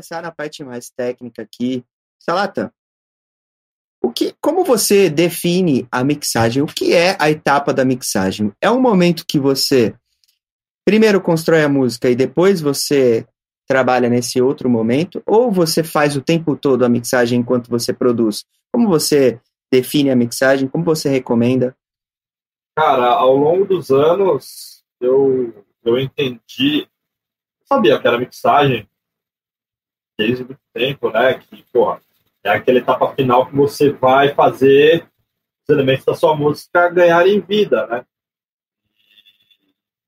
começar na parte mais técnica aqui. Salata, o que, como você define a mixagem? O que é a etapa da mixagem? É um momento que você primeiro constrói a música e depois você trabalha nesse outro momento? Ou você faz o tempo todo a mixagem enquanto você produz? Como você define a mixagem? Como você recomenda? Cara, ao longo dos anos, eu, eu entendi, sabia que era mixagem desde muito tempo, né? Que, porra, é aquela etapa final que você vai fazer os elementos da sua música ganharem vida, né?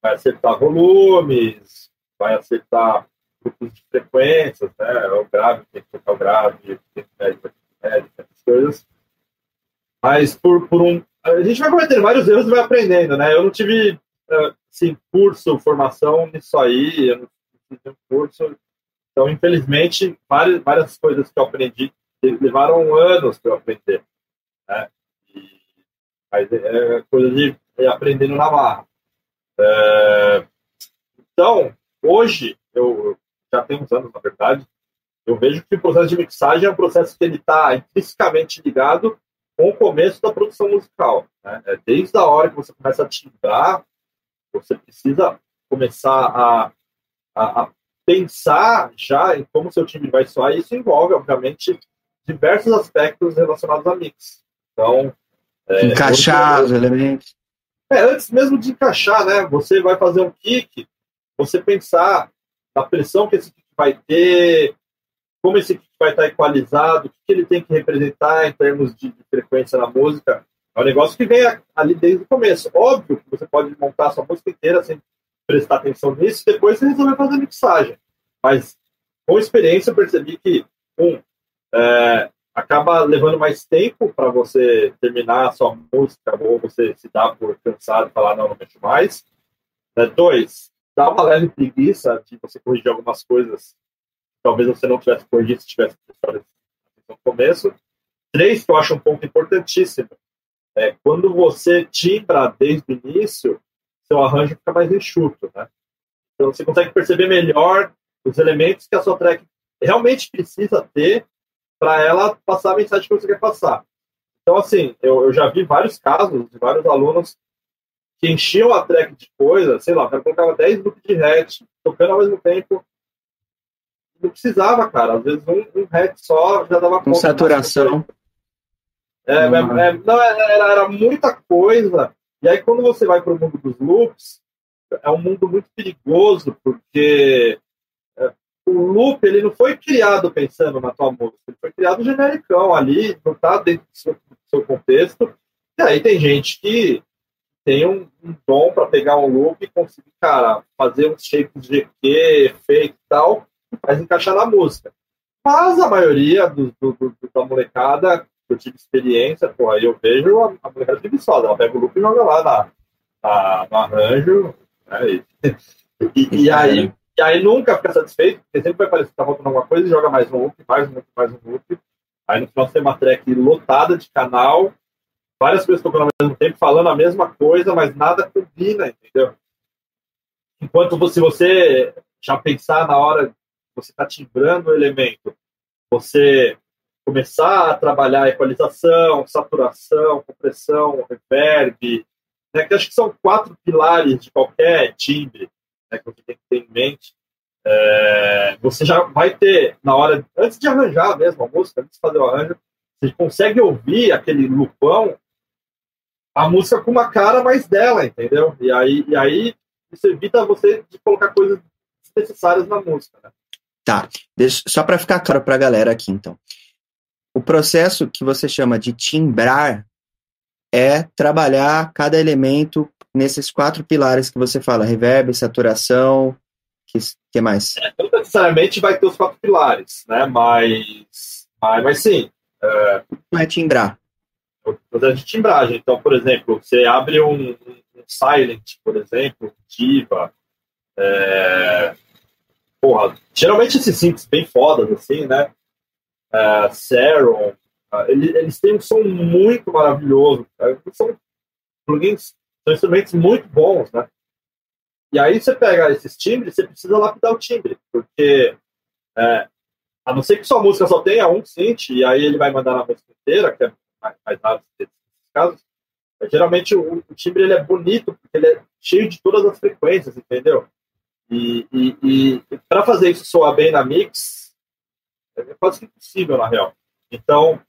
Vai acertar volumes, vai acertar grupos de frequências, né? O grave, tem que tocar o grave, tem que médio, médio, essas coisas. Mas por, por um. A gente vai cometendo vários erros e vai aprendendo, né? Eu não tive assim, curso, formação nisso aí, eu não tive um curso. Então, infelizmente, várias, várias coisas que eu aprendi levaram anos para eu aprender. Né? E, mas é, é coisa de é aprendendo na. É, então, hoje, eu já tenho uns anos, na verdade, eu vejo que o processo de mixagem é um processo que ele está intrinsecamente ligado com o começo da produção musical. Né? É desde a hora que você começa a timbrar, você precisa começar a, a, a pensar já em como seu time vai soar, isso envolve, obviamente, diversos aspectos relacionados a mix. Então, é, encaixar os elementos. É, antes mesmo de encaixar, né? Você vai fazer um kick, você pensar na pressão que esse kick vai ter, como esse kick vai estar equalizado, o que ele tem que representar em termos de, de frequência na música. É um negócio que vem ali desde o começo. Óbvio que você pode montar sua música inteira sem prestar atenção nisso, depois você resolver fazer mixagem. Mas, com experiência, eu percebi que, um, é, acaba levando mais tempo para você terminar a sua música ou você se dá por cansado e falar, não, não mexo mais. É, dois, dá uma leve preguiça de você corrigir algumas coisas talvez você não tivesse corrigido se tivesse prestado no começo. Três, que eu acho um ponto importantíssimo, é quando você timbra desde o início, seu arranjo fica mais enxuto, né? Então você consegue perceber melhor os elementos que a sua track realmente precisa ter para ela passar a mensagem que você quer passar. Então, assim, eu, eu já vi vários casos de vários alunos que enchiam a track de coisa, sei lá, o cara colocava 10 loops de hatch, tocando ao mesmo tempo. Não precisava, cara. Às vezes um, um hatch só já dava conta. Com saturação. É, uhum. é, não, era, era muita coisa. E aí, quando você vai para o mundo dos loops, é um mundo muito perigoso, porque o loop ele não foi criado pensando na tua música, ele foi criado genericão ali, não está dentro do seu, do seu, contexto. E aí tem gente que tem um, um dom para pegar um loop e conseguir, cara, fazer uns shapes de GQ, efeito e tal, mas encaixar na música. Mas a maioria do, do, do, da molecada, eu tive experiência, pô, aí eu vejo a, a molecada preguiçosa, ela pega o loop e joga lá na, na no arranjo, né, e, e, e aí e aí nunca fica satisfeito, porque sempre vai parecer que tá faltando alguma coisa e joga mais um loop, mais um loop, mais um loop. Aí no final você tem uma track lotada de canal, várias coisas tocando ao mesmo tempo, falando a mesma coisa, mas nada combina, entendeu? Enquanto você, você já pensar na hora que você está timbrando o elemento, você começar a trabalhar equalização, saturação, compressão, reverb, né, que acho que são quatro pilares de qualquer timbre né, que você tem que ter em mente, é, você já vai ter, na hora, antes de arranjar mesmo a música, antes de fazer o arranjo, você consegue ouvir aquele lupão, a música com uma cara mais dela, entendeu? E aí, e aí isso evita você de colocar coisas desnecessárias na música. Né? Tá, Deixa, só para ficar claro para a galera aqui, então. O processo que você chama de timbrar é trabalhar cada elemento nesses quatro pilares que você fala, reverb, saturação, que, que mais? É, não necessariamente vai ter os quatro pilares, né? Mas, mas, mas sim. É, não é timbrar. O processo de timbragem. Então, por exemplo, você abre um, um Silent, por exemplo, Diva, é, porra, geralmente esses synths bem fodas, assim, né? É, Serum, eles, eles têm um som muito maravilhoso. São plugins são instrumentos muito bons, né? E aí você pega esses timbres, você precisa lapidar o timbre, porque é, a não ser que sua música só tenha um synth, e aí ele vai mandar na música inteira, que é mais, mais raro nesses casos. Geralmente o, o, timbre ele é bonito, porque ele é cheio de todas as frequências, entendeu? E, e, e para fazer isso soar bem na mix, é quase impossível, na real. Então,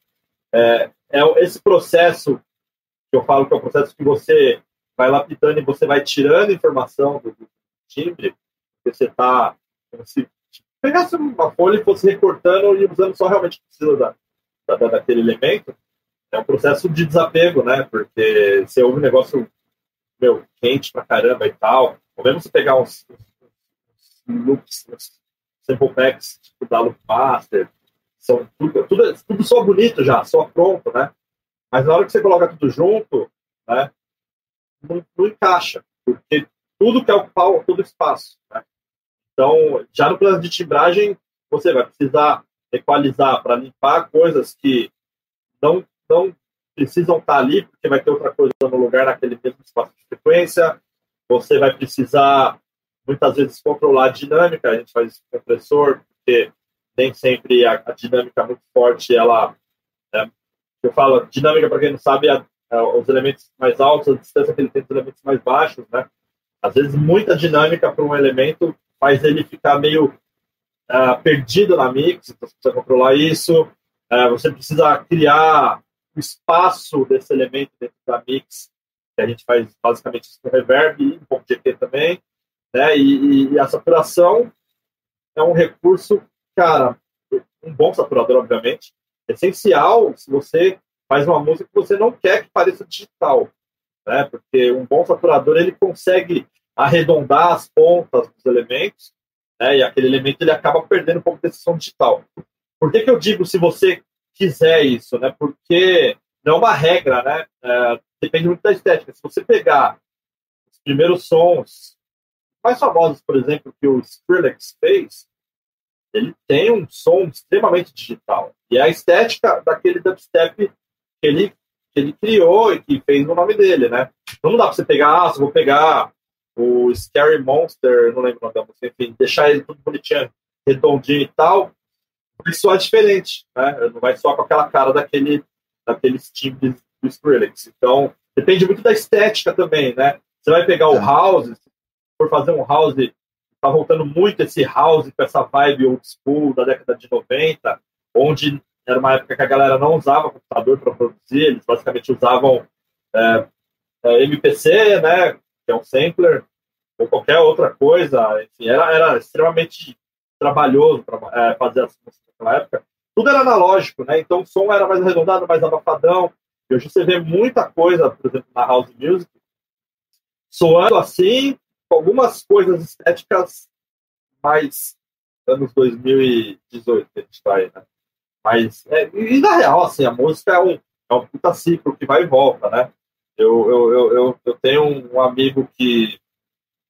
é, é esse processo que eu falo que é o processo que você vai lapidando e você vai tirando informação do, do timbre, você está se pegasse uma folha e fosse recortando e usando só realmente que precisa da, da, daquele elemento, é um processo de desapego, né? Porque você ouve um negócio meu, quente pra caramba e tal, ou mesmo você pegar uns, uns loops, uns sample packs tipo da Loop Master, são tudo, tudo, tudo só bonito já, só pronto, né? Mas na hora que você coloca tudo junto, né, não, não encaixa, porque tudo quer ocupar todo o espaço. Né? Então, já no plano de timbragem, você vai precisar equalizar para limpar coisas que não, não precisam estar ali, porque vai ter outra coisa no lugar naquele mesmo espaço de frequência. Você vai precisar, muitas vezes, controlar a dinâmica. A gente faz isso com compressor, porque nem sempre a, a dinâmica muito forte, ela. É, eu falo, dinâmica, para quem não sabe, é, é, os elementos mais altos, a distância que ele tem dos elementos mais baixos, né? Às vezes, muita dinâmica para um elemento faz ele ficar meio perdido na mix, então você precisa controlar isso. Você precisa criar o espaço desse elemento dentro da mix, que a gente faz basicamente isso com reverb e um pouco de EQ também. Né? E, e, a saturação é um recurso, cara, um bom saturador, obviamente, essencial se você faz uma música que você não quer que pareça digital, né? Porque um bom saturador ele consegue arredondar as pontas dos elementos, né, e aquele elemento ele acaba perdendo um pouco desse som digital. Por que, que eu digo se você quiser isso? Né? Porque não é uma regra, né? É, depende muito da estética. Se você pegar os primeiros sons mais famosos, por exemplo, que o Skrillex fez, ele tem um som extremamente digital. E é a estética daquele dubstep que ele, que ele criou e que fez o nome dele, né? Não dá para você pegar, ah, se vou pegar o Scary Monster, não lembro o nome da música, enfim, deixar ele tudo bonitinho, redondinho e tal, vai soar diferente, né? Não vai soar com aquela cara daquele, daqueles timbres do Skrillex. Então, depende muito da estética também, né? Você vai pegar o tá. house, se for fazer um house, tá voltando muito esse house com essa vibe old school da década de 90, onde era uma época que a galera não usava computador para produzir, eles basicamente usavam é, é, MPC, né? que é um sampler, ou qualquer outra coisa. Enfim, era, era extremamente trabalhoso para é, fazer as músicas naquela época. Tudo era analógico, né? Então o som era mais arredondado, mais abafadão. E hoje você vê muita coisa, por exemplo, na house music, soando assim, algumas coisas estéticas mais anos 2018 que a gente tá né? Mas, é, e na real, assim, a música é um, é um puta ciclo que vai e volta, né? Eu, eu, eu, eu, tenho um amigo que,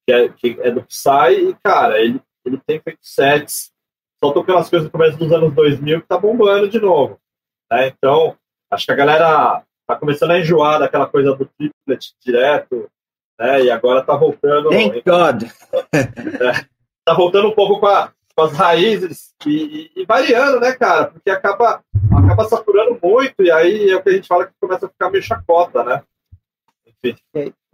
que, é, que é do Psy e, cara, ele, ele tem feito sets só tocando as coisas no começo dos anos 2000 que tá bombando de novo. Né? Então, acho que a galera tá começando a enjoar daquela coisa do triplet direto, né? E agora tá voltando. Thank God! é, tá voltando um pouco com, a, com as raízes e, e, e, variando, né, cara? Porque acaba, acaba saturando muito e aí é o que a gente fala que começa a ficar meio chacota, né?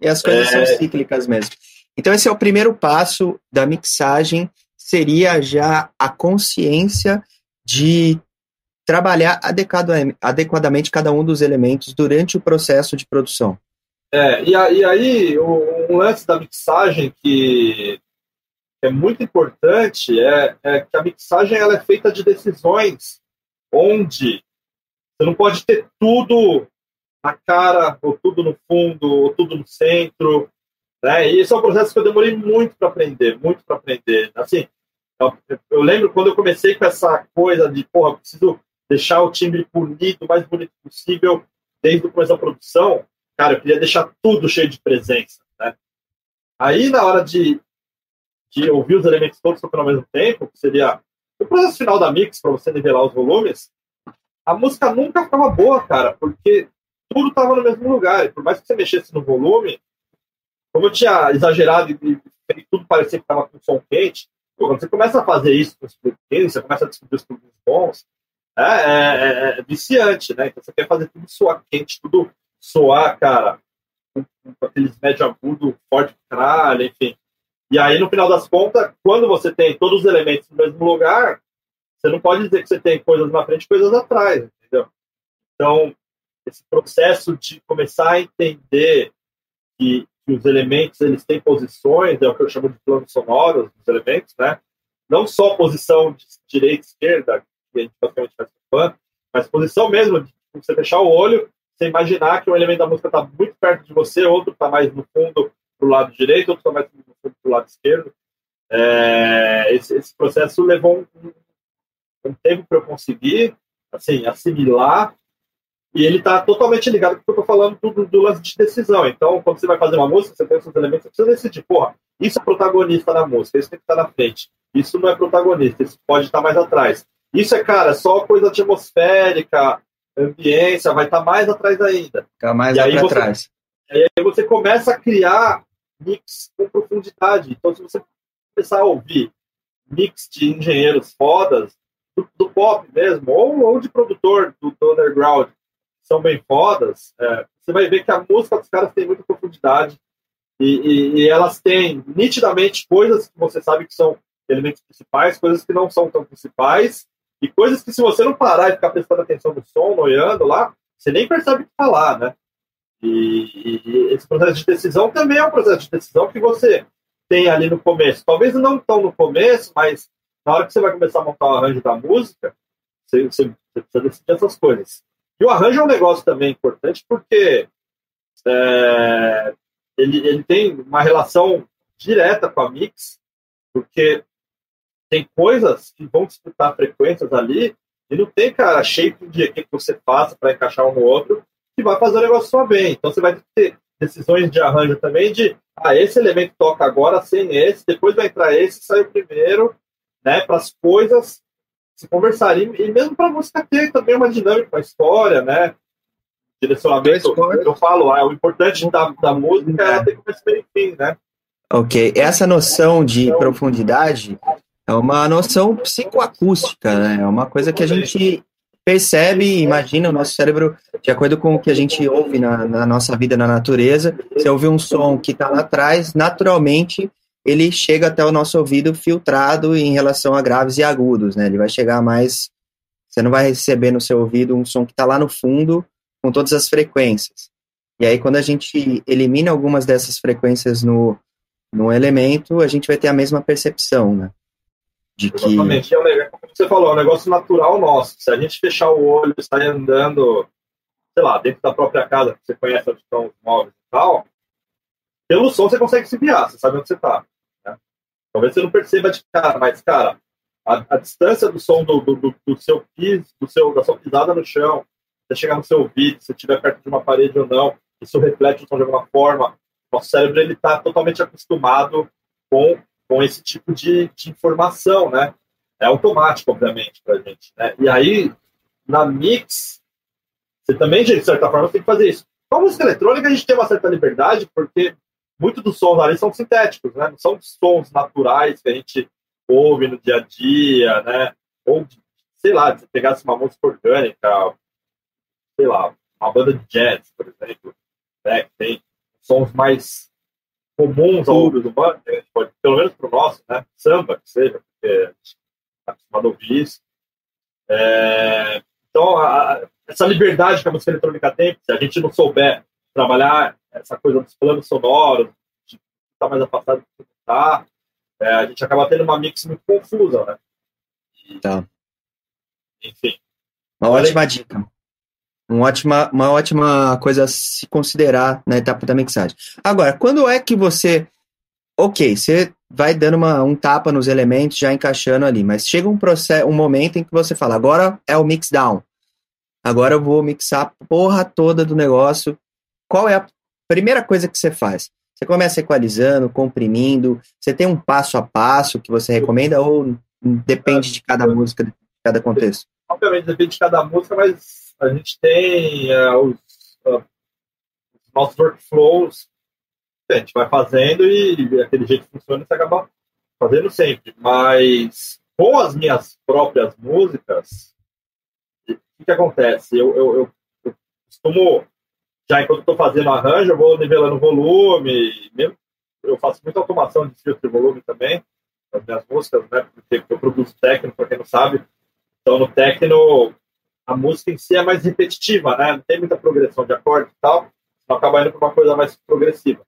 E as coisas é... são cíclicas mesmo. Então, esse é o primeiro passo da mixagem, seria já a consciência de trabalhar adequadamente cada um dos elementos durante o processo de produção. É, e, aí, um lance da mixagem que é muito importante é, é, que a mixagem ela é feita de decisões onde você não pode ter tudo na cara, ou tudo no fundo, ou tudo no centro. Né? E esse é um processo que eu demorei muito para aprender, muito para aprender. Assim, eu, eu, lembro quando eu comecei com essa coisa de, porra, preciso deixar o timbre polido, o mais bonito possível, desde o começo da produção, cara, eu queria deixar tudo cheio de presença. Né? Aí, na hora de, de ouvir os elementos todos tocando ao mesmo tempo, que seria o processo final da mix, para você nivelar os volumes, a música nunca ficava boa, cara, porque tudo estava no mesmo lugar. E por mais que você mexesse no volume, como eu tinha exagerado e, e tudo parecia que estava com som quente, quando você começa a fazer isso com os plugins, você começa a descobrir os plugins bons, é, é, é, é, viciante, né? Então você quer fazer tudo soar quente, tudo soar, cara, com, aqueles médio agudo, forte caralho, enfim. E aí, no final das contas, quando você tem todos os elementos no mesmo lugar, você não pode dizer que você tem coisas na frente e coisas atrás, entendeu? Então, esse processo de começar a entender que, que os elementos eles têm posições, é o que eu chamo de planos sonoros dos elementos, né? Não só posição de direita esquerda, que a gente basicamente faz com mas posição mesmo de você fechar o olho, você imaginar que um elemento da música está muito perto de você, outro está mais no fundo para o lado direito, outro está mais no fundo para o lado esquerdo. É, esse, esse, processo levou um, um tempo para eu conseguir assim, assimilar e ele está totalmente ligado com o que eu estou falando do, do, lance de decisão. Então, quando você vai fazer uma música, você tem esses elementos, você precisa decidir, porra, isso é protagonista da música, isso tem que estar na frente. Isso não é protagonista, isso pode estar mais atrás. Isso é, cara, só coisa atmosférica, ambiência, vai estar mais atrás ainda. Fica mais e aí você, atrás. E aí você começa a criar mix com profundidade. Então, se você começar a ouvir mix de engenheiros fodas, do, do pop mesmo, ou, ou de produtor do, do underground, são bem fodas, é, você vai ver que a música dos caras tem muita profundidade e, e, e, elas têm nitidamente coisas que você sabe que são elementos principais, coisas que não são tão principais e coisas que se você não parar e ficar prestando atenção no som, noiando lá, você nem percebe o que falar, né? E, e, esse processo de decisão também é um processo de decisão que você tem ali no começo. Talvez não tão no começo, mas na hora que você vai começar a montar o arranjo da música, você, você, você precisa decidir essas coisas. E o arranjo é um negócio também importante porque é, ele, ele tem uma relação direta com a mix, porque tem coisas que vão disputar frequências ali e não tem, cara, shape de que você faça para encaixar um no outro que vai fazer o negócio soar bem. Então você vai ter decisões de arranjo também de, ah, esse elemento toca agora sem esse, depois vai entrar esse, sai o primeiro, né, para as coisas se conversarem, e mesmo para a música ter também uma dinâmica, uma história, né? Direcionamento, eu falo, ah, o importante da, da música é ter começo, meio e fim, né? Ok, essa noção de profundidade é uma noção psicoacústica, né? É uma coisa que a gente percebe imagina o nosso cérebro, de acordo com o que a gente ouve na, na nossa vida na natureza. Você ouve um som que está lá atrás, naturalmente ele chega até o nosso ouvido filtrado em relação a graves e agudos, né? Ele vai chegar mais. Você não vai receber no seu ouvido um som que está lá no fundo com todas as frequências. E aí, quando a gente elimina algumas dessas frequências no, no elemento, a gente vai ter a mesma percepção, né? De que... Exatamente. É negócio, como você falou, é um negócio natural nosso. Se a gente fechar o olho e sair andando, sei lá, dentro da própria casa, que você conhece onde estão os móveis e tal, pelo som você consegue se guiar, você sabe onde você está. Né? Talvez você não perceba de cara, mas, cara, a, a distância do som do, do, do, seu piso, do seu, da sua pisada no chão, você chegar no seu ouvido, se estiver perto de uma parede ou não, isso reflete o som de alguma forma. Nosso cérebro ele está totalmente acostumado com, com esse tipo de, de informação, né? É automático, obviamente, para a gente. Né? E aí, na mix, você também, de certa forma, tem que fazer isso. Com a música eletrônica, a gente tem uma certa liberdade, porque muitos dos sons ali são sintéticos, né? Não são sons naturais que a gente ouve no dia a dia, né? Ou, sei lá, se pegasse uma música orgânica, sei lá, uma banda de jazz, por exemplo, né? Que tem sons mais comuns ao ouvido humano, né? pode, pelo menos para o nosso, né? Samba, que seja, porque a gente está acostumado a ouvir isso. É, então, a, essa liberdade que a música eletrônica tem, se a gente não souber trabalhar essa coisa dos planos sonoros, de estar tá mais afastado do que está, é, a gente acaba tendo uma mix muito confusa, né? E, tá. Enfim. Uma ótima dica. Uma ótima, uma ótima coisa a se considerar na etapa da mixagem. Agora, quando é que você. Ok, você vai dando uma, um tapa nos elementos, já encaixando ali, mas chega um, processo, um momento em que você fala: agora é o mix down. Agora eu vou mixar a porra toda do negócio. Qual é a primeira coisa que você faz? Você começa equalizando, comprimindo, você tem um passo a passo que você recomenda ou depende de cada música, de cada contexto? Obviamente depende de cada música, mas a gente tem uh, os, uh, os, nossos workflows, a gente vai fazendo e aquele jeito funciona e você acaba fazendo sempre, mas com as minhas próprias músicas, o que, que acontece? Eu, eu, eu, eu, costumo, já enquanto estou fazendo arranjo, eu vou nivelando o volume, mesmo, eu faço muita automação de filtro de volume também, nas minhas músicas, né? Porque eu produzo técnico, para quem não sabe. Então, no técnico, a música em si é mais repetitiva, né? Não tem muita progressão de acorde e tal, então acaba indo para uma coisa mais progressiva.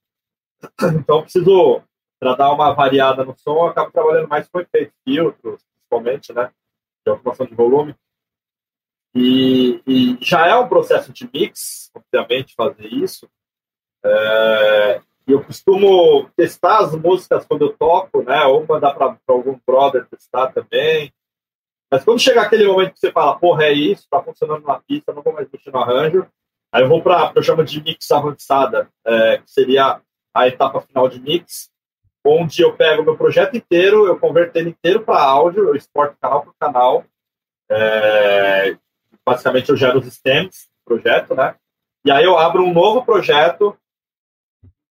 Então, preciso para dar uma variada no som, eu acabo trabalhando mais com efeitos, filtros, principalmente, né? De automação de volume. E, e, já é um processo de mix, obviamente, fazer isso. É, eu costumo testar as músicas quando eu toco, né? Ou mandar para algum brother testar também. Mas quando chegar aquele momento que você fala, porra, é isso, tá funcionando na pista, não vou mais mexer no arranjo, aí eu vou para o que eu chamo de mix avançada, é, que seria a etapa final de mix, onde eu pego meu projeto inteiro, eu converto ele inteiro para áudio, eu exporto canal por canal. É, basicamente, eu gero os stems do projeto, né? E aí eu abro um novo projeto.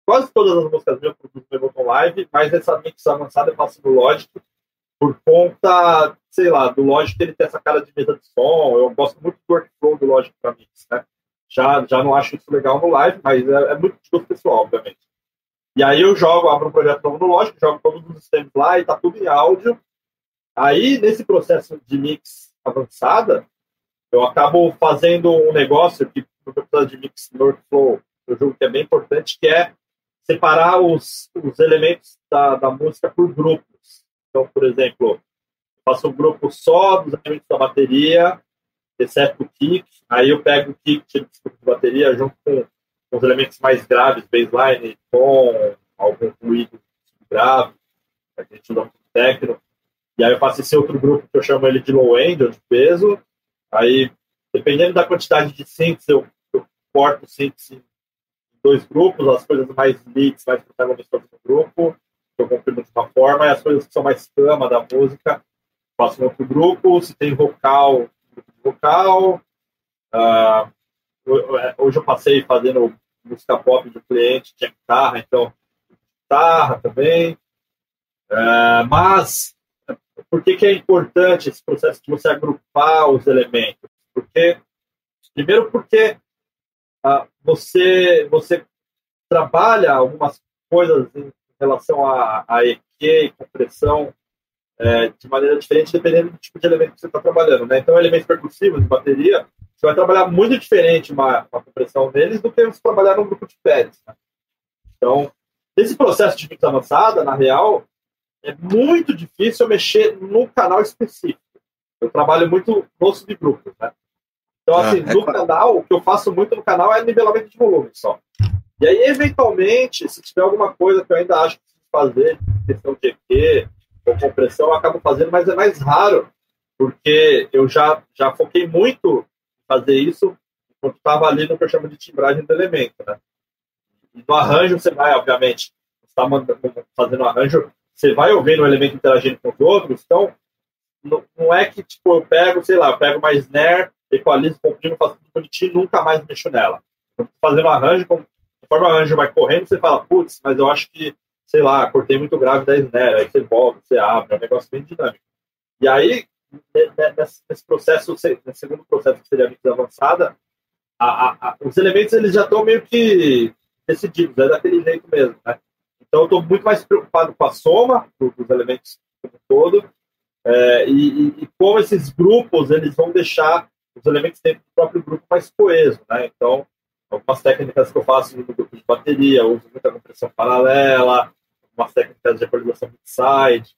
Quase todas as músicas minhas produzo no Ableton Live, mas essa mix avançada eu faço no Logic, por conta, sei lá, do Logic ele tem essa cara de mesa de som. Eu gosto muito do workflow do Logic para mix, né? Já, já não acho isso legal no live, mas é, é muito de pessoal, obviamente. E aí eu jogo, abro um projeto novo no Logic, jogo todos os sistemas lá e tá tudo em áudio. Aí, nesse processo de mix avançada, eu acabo fazendo um negócio que no processo de mix workflow, eu julgo que é bem importante, que é separar os, os elementos da, da música por grupos. Então, por exemplo, faço um grupo só dos elementos da bateria, exceto o kick, aí eu pego o kick de bateria junto com os elementos mais graves, baseline, tom, algum ruído grave, a gente usa muito técnico. E aí eu faço esse outro grupo que eu chamo ele de low end, ou de peso. Aí, dependendo da quantidade de synths, eu, eu corto synths em dois grupos, as coisas mais leads, mais protagonistas do grupo, eu comprimo de uma forma, e as coisas que são mais cama da música, um outro grupo. Se tem vocal, de vocal. Uh, é, hoje eu passei fazendo música pop do cliente, tinha guitarra, então guitarra também. É, mas por que, que é importante esse processo de você agrupar os elementos? Porque primeiro porque ah, você você trabalha algumas coisas relação a, EQ e compressão é, de maneira diferente dependendo do tipo de elemento que você está trabalhando. Né? Então, elementos percussivos de bateria você vai trabalhar muito diferente uma, uma compressão deles do que você trabalhar num grupo de pads. Né? Então, nesse processo de mix avançada, na real, é muito difícil eu mexer no canal específico. Eu trabalho muito no subgrupos, né? Então, ah, assim, ah, é no claro. canal, o que eu faço muito no canal é nivelamento de volume só. E aí, eventualmente, se tiver alguma coisa que eu ainda acho que fazer, questão de EQ ou compressão, eu acabo fazendo, mas é mais raro, porque eu já, já foquei muito fazer isso quando estava ali no que eu chamo de timbragem do elemento, né? E no arranjo você vai, obviamente, está fazendo arranjo, você vai ouvindo o elemento interagindo com os outros, então não, não é que tipo eu pego, sei lá, eu pego mais snare, equalizo, comprimo, faço tudo bonitinho e nunca mais mexo nela. Quando fazendo arranjo, conforme o arranjo vai correndo, você fala, putz, mas eu acho que, sei lá, cortei muito grave da snare, aí você volta, você abre, é um negócio bem dinâmico. E aí, nesse processo, nesse segundo processo que seria a avançada, a, a, a, os elementos eles já estão meio que decididos, é daquele jeito mesmo, né? Então eu estou muito mais preocupado com a soma dos elementos como um todo é, e, e, como esses grupos eles vão deixar os elementos dentro do próprio grupo mais coeso, né? Então algumas técnicas que eu faço no grupo de bateria, uso muita compressão paralela, algumas técnicas de equalização mid-side,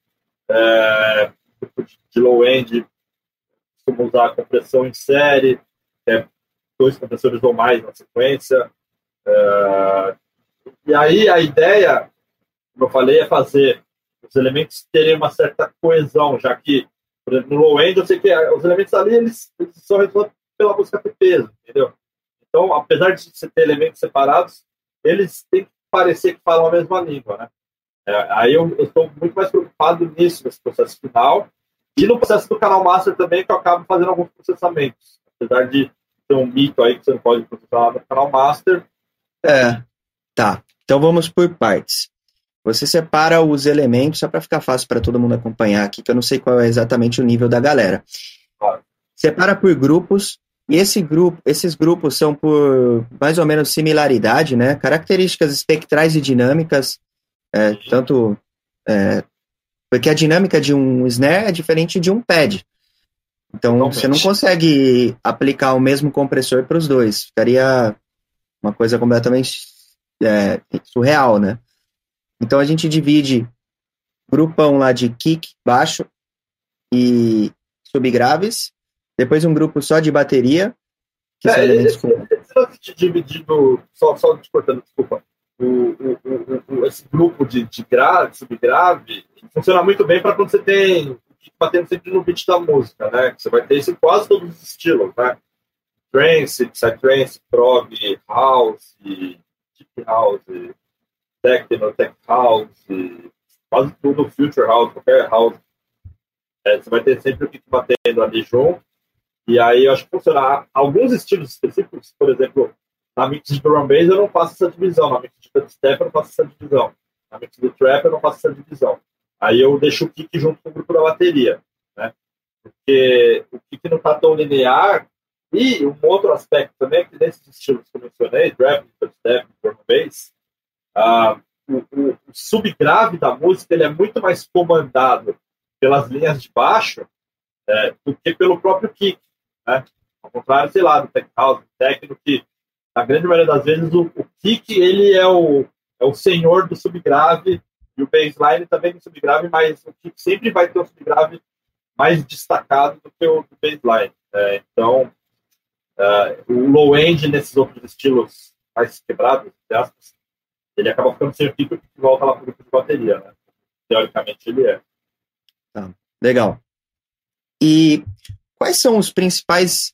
é, grupo de low-end costuma usar compressão em série, é dois compressores ou mais na sequência. É, e aí a ideia, como eu falei, é fazer os elementos terem uma certa coesão, já que, exemplo, no low-end, eu sei que os elementos ali eles, eles são resolvidos pela música ter peso, entendeu? Então, apesar de você ter elementos separados, eles têm que parecer que falam a mesma língua, né? É, aí eu estou muito mais preocupado nisso, nesse processo final. E no processo do canal master também, que eu acabo fazendo alguns processamentos. Apesar de ter um mito aí que você não pode processar no canal master. É, tá. Então vamos por partes. você separa os elementos só para ficar fácil para todo mundo acompanhar aqui, que eu não sei qual é exatamente o nível da galera. Separa por grupos, e esse grupo, esses grupos são por mais ou menos similaridade, né? Características espectrais e dinâmicas, é, tanto é, porque a dinâmica de um snare é diferente de um pad. Então você não consegue aplicar o mesmo compressor para os dois. Ficaria uma coisa completamente é, surreal, né? Então a gente divide grupão lá de kick, baixo e subgraves, depois um grupo só de bateria, que é, são elementos com... dividido, só, só te cortando, desculpa, o, o, o, esse grupo de, de grave, subgrave, funciona muito bem para quando você tem batendo sempre no beat da música, né? Você vai ter isso em quase todos os estilos, né? Trance, Psytrance, Prog, House, Deep House, Techno, Tech House, quase tudo Future House, qualquer House. É, você vai ter sempre o kick batendo ali junto. E aí eu acho que funciona. Alguns estilos específicos, por exemplo, na mix de drum bass eu não faço essa divisão, na mix de dubstep eu não faço essa divisão, na mix do trap eu não faço essa divisão. Aí eu deixo o kick junto com o grupo da bateria, né? Porque o kick não está tão linear. E um outro aspecto também que nesses estilos que eu mencionei, trap, dubstep, drum bass, ah, o, o, o, subgrave da música ele é muito mais comandado pelas linhas de baixo é, do que pelo próprio kick. Né? Ao contrário, sei lá, do tech house, do techno, que na grande maioria das vezes o, o kick ele é o, é o senhor do subgrave e o baseline também do subgrave, mas o kick sempre vai ter um subgrave mais destacado do que o baseline. É, então, uh, o low end nesses outros estilos mais quebrados, aspas, ele acaba ficando sem o pico e volta lá para o grupo de bateria, né? Teoricamente ele é. Tá, legal. E quais são os principais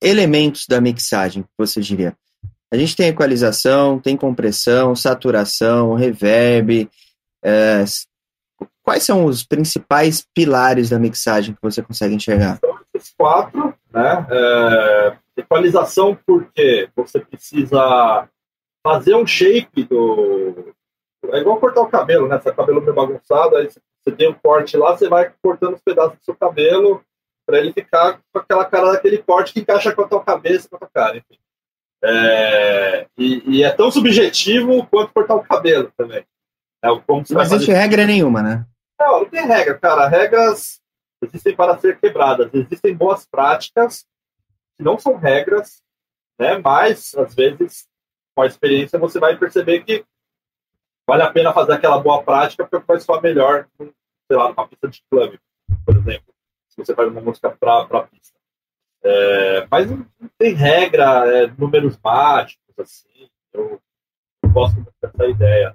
elementos da mixagem, você diria? A gente tem equalização, tem compressão, saturação, reverb. É, quais são os principais pilares da mixagem que você consegue enxergar? São esses quatro, né? É, equalização porque você precisa fazer um shape do. É igual cortar o cabelo, né? Se o cabelo meio bagunçado, aí você tem um corte lá, você vai cortando os pedaços do seu cabelo para ele ficar com aquela cara daquele corte que encaixa com a tua cabeça, com a tua cara, enfim. É, e, e, é tão subjetivo quanto cortar o cabelo também. É, como não existe regra nenhuma, né? Não, não tem regra, cara. Regras existem para ser quebradas. Existem boas práticas que não são regras, né? Mas às vezes com a experiência, você vai perceber que vale a pena fazer aquela boa prática porque vai soar melhor, sei lá, numa pista de clube, por exemplo, se você faz uma música para a pista. É, mas não tem regra, é, números mágicos, assim, eu, eu gosto muito dessa ideia.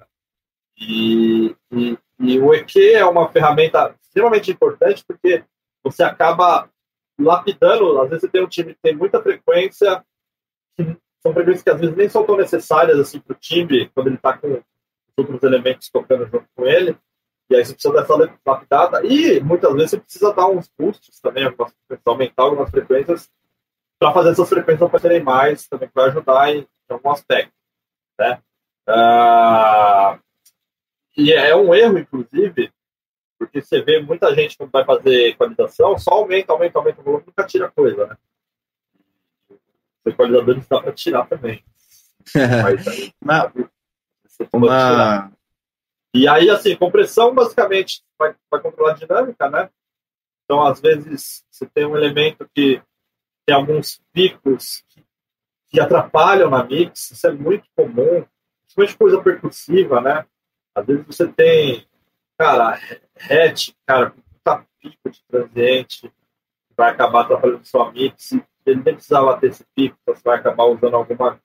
E, e, e o EQ é uma ferramenta extremamente importante porque você acaba lapidando, às vezes você tem um time que tem muita frequência, que são frequências que às vezes nem são tão necessárias assim para o time, quando ele está com os outros elementos tocando junto com ele. E aí você precisa dessa lapidada. E muitas vezes você precisa dar uns boosts também, algumas aumentar algumas frequências, para fazer essas frequências aparecerem mais, também vai ajudar em, em algum aspecto. Né? Uh, e é um erro, inclusive, porque você vê muita gente quando vai fazer equalização, só aumenta, aumenta, aumenta o volume, nunca tira coisa, né? os equalizadores dá para tirar também. Mas aí, uma... E aí, assim, compressão basicamente vai, vai controlar a dinâmica, né? Então, às vezes, você tem um elemento que tem alguns picos que, que atrapalham na mix, isso é muito comum, principalmente coisa percussiva, né? Às vezes você tem, cara, hatch, cara, puta pico de transiente, vai acabar atrapalhando sua mix, ele nem precisava ter esse pico, então você vai acabar usando alguma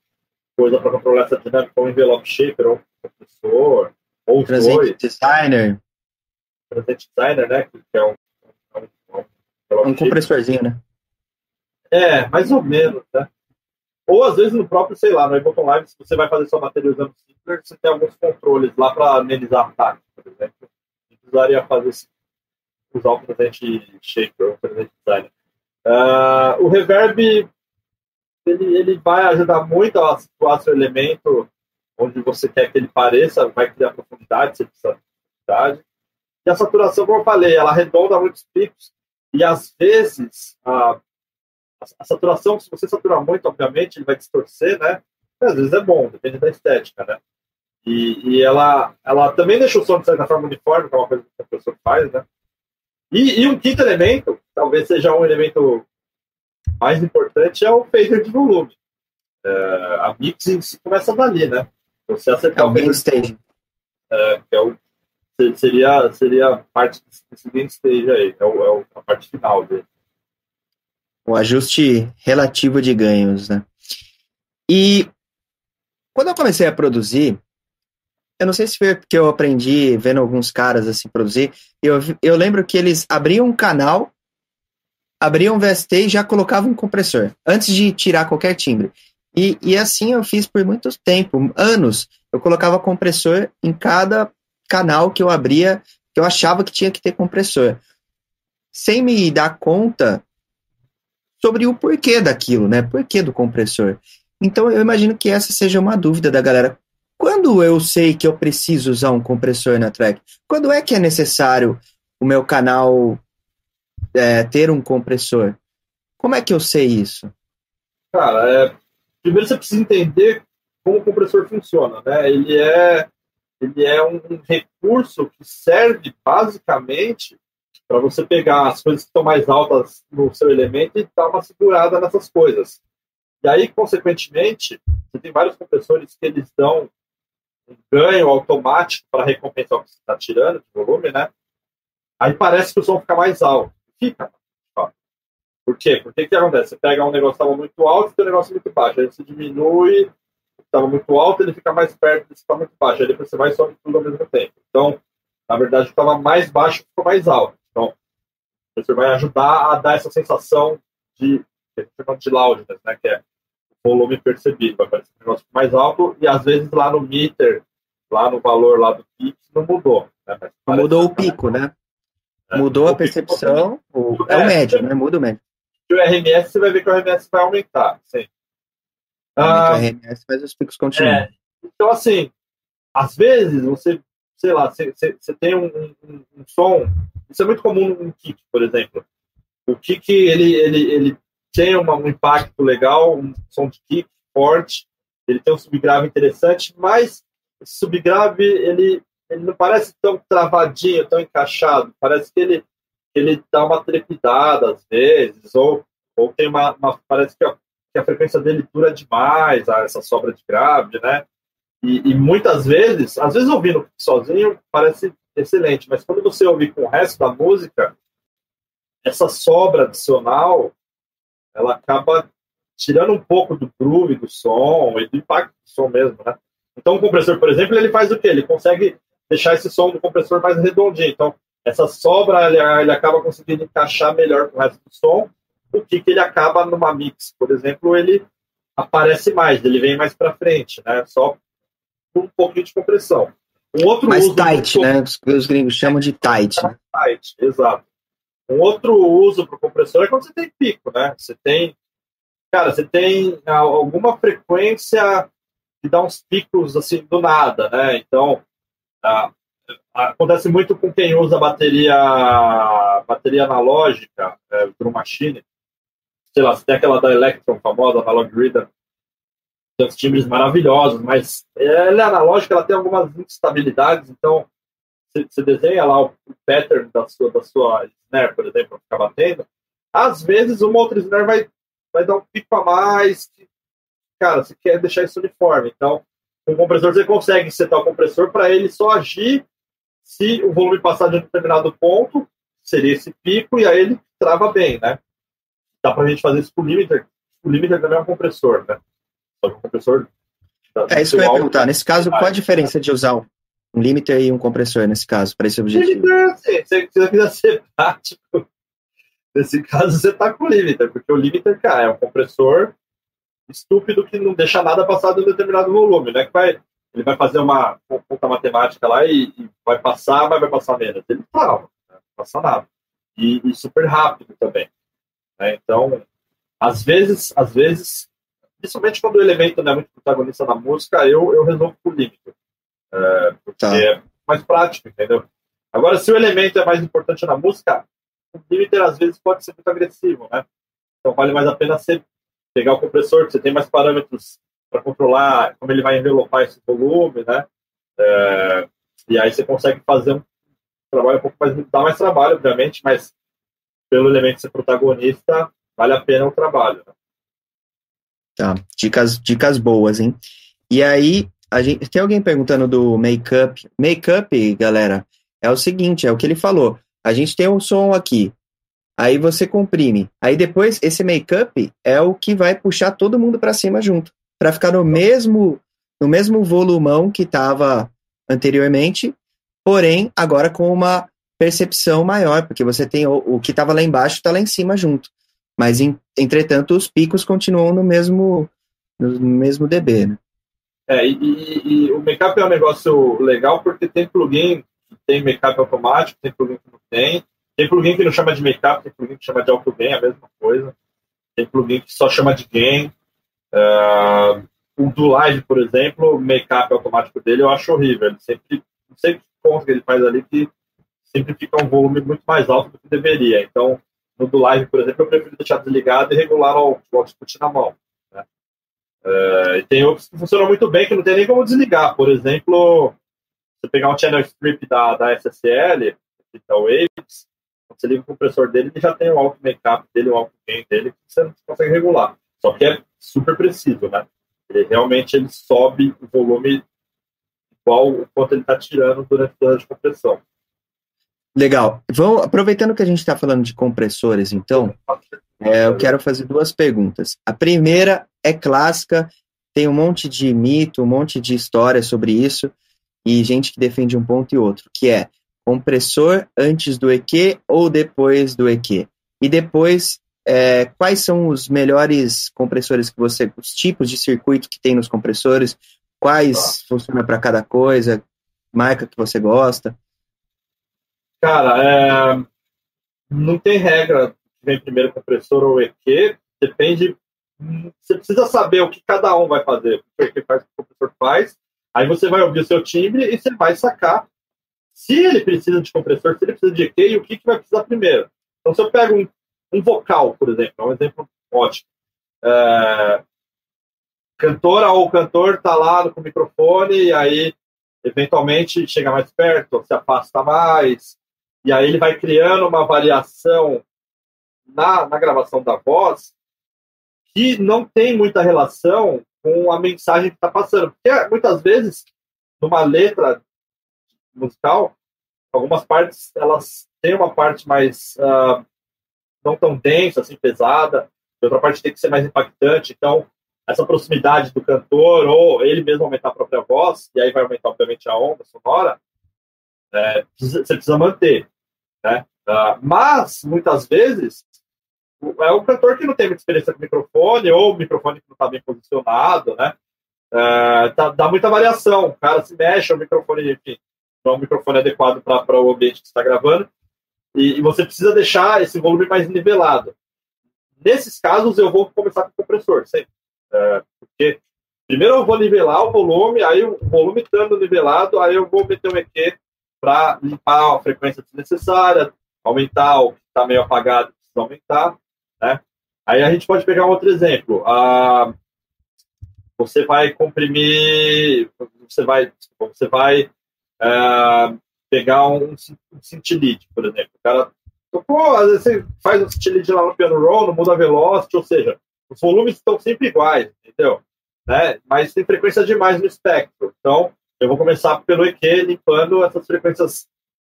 coisa para controlar essa dinâmica, ou um envelope shaper, ou um compressor, ou Present dois. Designer. Present Designer, né? Que é um, é um, um, um compressorzinho, né? É, mais ou menos, né? Ou às vezes no próprio, sei lá, no Ableton Live, se você vai fazer sua bateria usando Simpler, você tem alguns controles lá para amenizar ataque, por exemplo. Você precisaria fazer usar o Present Shaper, o Present Designer. Uh, o reverb ele, ele vai ajudar muito a situar seu elemento onde você quer que ele pareça, vai criar profundidade você precisa de profundidade. E a saturação, como eu falei, ela arredonda muitos picos e às vezes a, a saturação, se você saturar muito, obviamente, ele vai distorcer, né? Mas, às vezes é bom, depende da estética, né? E, e, ela, ela também deixa o som de certa forma uniforme, que é uma coisa que a pessoa faz, né? E, e um quinto elemento, talvez seja um elemento mais importante, é o fader de volume. É, a mixing começa dali, né? Você acertar é o main stage. É, que é o, seria, seria parte desse main stage aí, é, o, é a parte final dele. O ajuste relativo de ganhos, né? E quando eu comecei a produzir, eu não sei se foi porque eu aprendi vendo alguns caras assim produzir, eu, eu lembro que eles abriam um canal, abriam um VST e já colocavam um compressor, antes de tirar qualquer timbre. E, e assim eu fiz por muito tempo, anos. Eu colocava compressor em cada canal que eu abria, que eu achava que tinha que ter compressor. Sem me dar conta sobre o porquê daquilo, né? Porquê do compressor. Então eu imagino que essa seja uma dúvida da galera. Quando eu sei que eu preciso usar um compressor na track? Quando é que é necessário o meu canal é, ter um compressor? Como é que eu sei isso? Cara, é, primeiro você precisa entender como o compressor funciona, né? Ele é ele é um recurso que serve basicamente para você pegar as coisas que estão mais altas no seu elemento e dar uma segurada nessas coisas. E aí, consequentemente, você tem vários compressores que eles dão um ganho automático para recompensar o que você está tirando de volume, né? Aí parece que o som fica mais alto. Fica. Por quê? Porque o que acontece? Você pega um negócio que estava muito alto e tem um negócio muito baixo. Aí você diminui, estava muito alto, ele fica mais perto desse que está muito baixo. Aí depois você vai e sobe tudo ao mesmo tempo. Então, na verdade, estava mais baixo ficou mais alto. Então, você vai ajudar a dar essa sensação de, de loudness, né? Que é o volume percebido. Vai parecer um negócio mais alto e às vezes lá no meter, lá no valor lá do pico, não mudou. Né? Mudou o pico, né? É, mudou a percepção, o, é, é, o médio, né? Muda o médio o RMS, você vai ver que o RMS vai aumentar. Sim. Ah, o RMS, mas os picos continuam. É, então, assim, às vezes você, sei lá, você, você tem um, um, um, som. Isso é muito comum no kick, por exemplo. O kick, ele, ele, ele tem uma, um impacto legal, um som de kick forte, ele tem um subgrave interessante, mas esse subgrave, ele, ele não parece tão travadinho, tão encaixado. Parece que ele ele dá uma trepidada às vezes, ou, ou tem uma, uma parece que a, que a, frequência dele dura demais, essa sobra de grave, né? E, e, muitas vezes, às vezes ouvindo sozinho parece excelente, mas quando você ouve com o resto da música, essa sobra adicional, ela acaba tirando um pouco do groove do som e do impacto do som mesmo, né? Então o compressor, por exemplo, ele faz o quê? Ele consegue deixar esse som do compressor mais redondinho. Então, essa sobra ele, ele acaba conseguindo encaixar melhor com o resto do som, o que, que ele acaba numa mix, por exemplo, ele aparece mais, ele vem mais para frente, né? Só com um pouquinho de compressão. Um outro mais tight, né? Os, os, gringos chamam de tight. Né? Tight, exato. Um outro uso para o compressor é quando você tem pico, né? Você tem, cara, você tem alguma frequência que dá uns picos assim do nada, né? Então, acontece muito com quem usa bateria bateria analógica, é, drum machine. Sei lá, tem aquela da Electron famosa, Analog Reader, tem uns timbres maravilhosos, mas ela é analógica, ela tem algumas instabilidades, então você desenha lá o pattern da sua, da sua snare, por exemplo, ficar batendo, às vezes uma outra snare vai, vai dar um pico a mais, que, cara, você quer deixar isso uniforme, então com o compressor você consegue setar o compressor para ele só agir se o volume passar de um determinado ponto, seria esse pico, e aí ele trava bem, né? Dá para a gente fazer isso com o limiter. O limiter também é um compressor, né? Só que um compressor. É isso que eu ia perguntar. Nesse caso, qual a diferença de usar um limiter e um compressor nesse caso, para esse objetivo? Limiter, sim, se você quiser ser prático, nesse caso você tá com o limiter, porque o limiter, cara, é um compressor estúpido que não deixa nada passar de um determinado volume, né? Que vai ele vai fazer uma conta matemática lá e, e, vai passar, mas vai passar menos. Ele trava, né? não passa nada. E, e, super rápido também. Né? Então, às vezes, às vezes, principalmente quando o elemento não é muito protagonista na música, eu, eu resolvo por limite. É, porque tá. mais prático, entendeu? Agora, se o elemento é mais importante na música, o limiter às vezes pode ser muito agressivo, né? Então vale mais a pena você pegar o compressor, que você tem mais parâmetros para controlar como ele vai envelopar esse volume, né? É, e aí você consegue fazer um trabalho um pouco mais, dá mais trabalho, obviamente, mas pelo elemento ser protagonista, vale a pena o trabalho. Né? Tá, dicas, dicas boas, hein? E aí, a gente, tem alguém perguntando do make-up. Make-up, galera, é o seguinte, é o que ele falou. A gente tem um som aqui, aí você comprime. Aí depois, esse make-up é o que vai puxar todo mundo para cima junto, para ficar no mesmo no mesmo volumão que estava anteriormente, porém agora com uma percepção maior, porque você tem o, o que estava lá embaixo está lá em cima junto. Mas, em, entretanto, os picos continuam no mesmo, no mesmo dB, né? É, e, e, e o make-up é um negócio legal porque tem plugin que tem make-up automático, tem plugin que não tem, tem plugin que não chama de make-up, tem plugin que chama de auto gain, a mesma coisa. Tem plugin que só chama de gain. Uh, o do Live, por exemplo, o make-up automático dele eu acho horrível. Ele sempre, não sei que ele faz ali que sempre fica um volume muito mais alto do que deveria. Então, no do Live, por exemplo, eu prefiro deixar desligado e regular o output na mão. Né? Uh, e tem outros que funcionam muito bem, que não tem nem como desligar. Por exemplo, você pegar um channel strip da, da SSL, da Waves, você liga o compressor dele, ele já tem o alto make-up dele, o alto gain dele, que você não consegue regular. Só que é super preciso, né? Ele realmente ele sobe o volume igual o quanto ele está tirando durante toda a compressão. Legal. Vamos, aproveitando que a gente está falando de compressores, então, é, eu quero fazer duas perguntas. A primeira é clássica, tem um monte de mito, um monte de história sobre isso, e gente que defende um ponto e outro, que é compressor antes do EQ ou depois do EQ? E depois, é, quais são os melhores compressores que você, os tipos de circuito que tem nos compressores, quais ah. funcionam para cada coisa, marca que você gosta? Cara, é, não tem regra que vem primeiro compressor ou EQ, depende. Você precisa saber o que cada um vai fazer, o que faz, o compressor faz. Aí você vai ouvir o seu timbre e você vai sacar se ele precisa de compressor, se ele precisa de EQ e o que, que vai precisar primeiro. Então, se eu pego um, um vocal, por exemplo, é um exemplo ótimo. É, cantora ou cantor está lá com o microfone e aí, eventualmente, chega mais perto, se afasta mais, e aí ele vai criando uma variação na, na gravação da voz que não tem muita relação com a mensagem que está passando. Porque muitas vezes, numa letra musical, algumas partes elas têm uma parte mais uh, não tão densa, assim, pesada, e outra parte tem que ser mais impactante. Então, essa proximidade do cantor, ou ele mesmo aumentar a própria voz, e aí vai aumentar, obviamente, a onda sonora, é, você precisa manter. Né? Uh, mas, muitas vezes, é um cantor que não tem experiência com microfone, ou o microfone que não está bem posicionado, né? Uh, tá, dá muita variação. O cara se mexe, o microfone, enfim, não é um microfone adequado para o ambiente que está gravando. E, e, você precisa deixar esse volume mais nivelado. Nesses casos, eu vou começar com o compressor, sempre. Uh, porque primeiro eu vou nivelar o volume, aí o volume estando nivelado, aí eu vou meter um EQ para limpar a frequência desnecessária, aumentar o que está meio apagado, precisa aumentar. Né? Aí a gente pode pegar um outro exemplo. Ah, você vai comprimir, você vai, você vai ah, pegar um, um cintilite, por exemplo. O cara tocou, às vezes você faz um cintilite lá no piano roll, não muda a velocity, ou seja, os volumes estão sempre iguais, entendeu? Né? Mas tem frequência demais no espectro. Então, eu vou começar pelo EQ, limpando essas frequências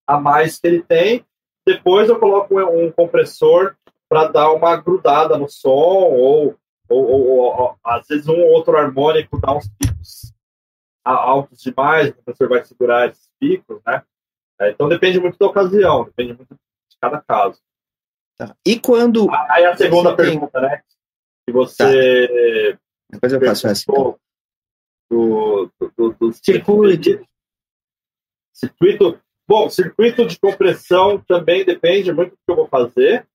a mais que ele tem. Depois eu coloco um, um compressor para dar uma grudada no som, ou, ou, ou, ou, às vezes um ou outro harmônico dá uns picos altos demais, o compressor vai segurar esses picos, né? É, então depende muito da ocasião, depende muito de cada caso. Tá. E quando. Aí a segunda pergunta, tem... né? Se você. Tá. Depois eu faço essa. Então do, do, do circuito. Circuito. Bom, circuito de compressão também depende muito do que eu vou fazer.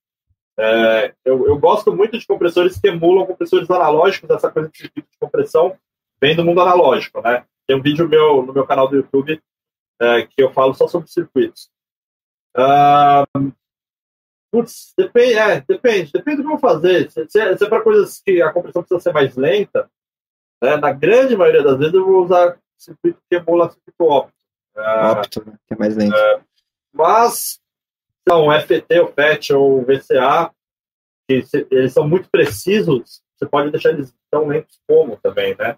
É, eu, eu, gosto muito de compressores que emulam compressores analógicos, essa coisa de circuito de compressão vem do mundo analógico, né? Tem um vídeo meu no meu canal do YouTube é, que eu falo só sobre circuitos. Uh, putz, depende, é, depende, depende do que eu vou fazer. Se, se, se é para coisas que a compressão precisa ser mais lenta, né, na grande maioria das vezes eu vou usar circuito que emula circuito óptico. Uh, óptico, né, que é mais lento. Uh, mas, não, o FET, o FET ou o VCA, que se, eles são muito precisos, você pode deixar eles tão lentos como também, né?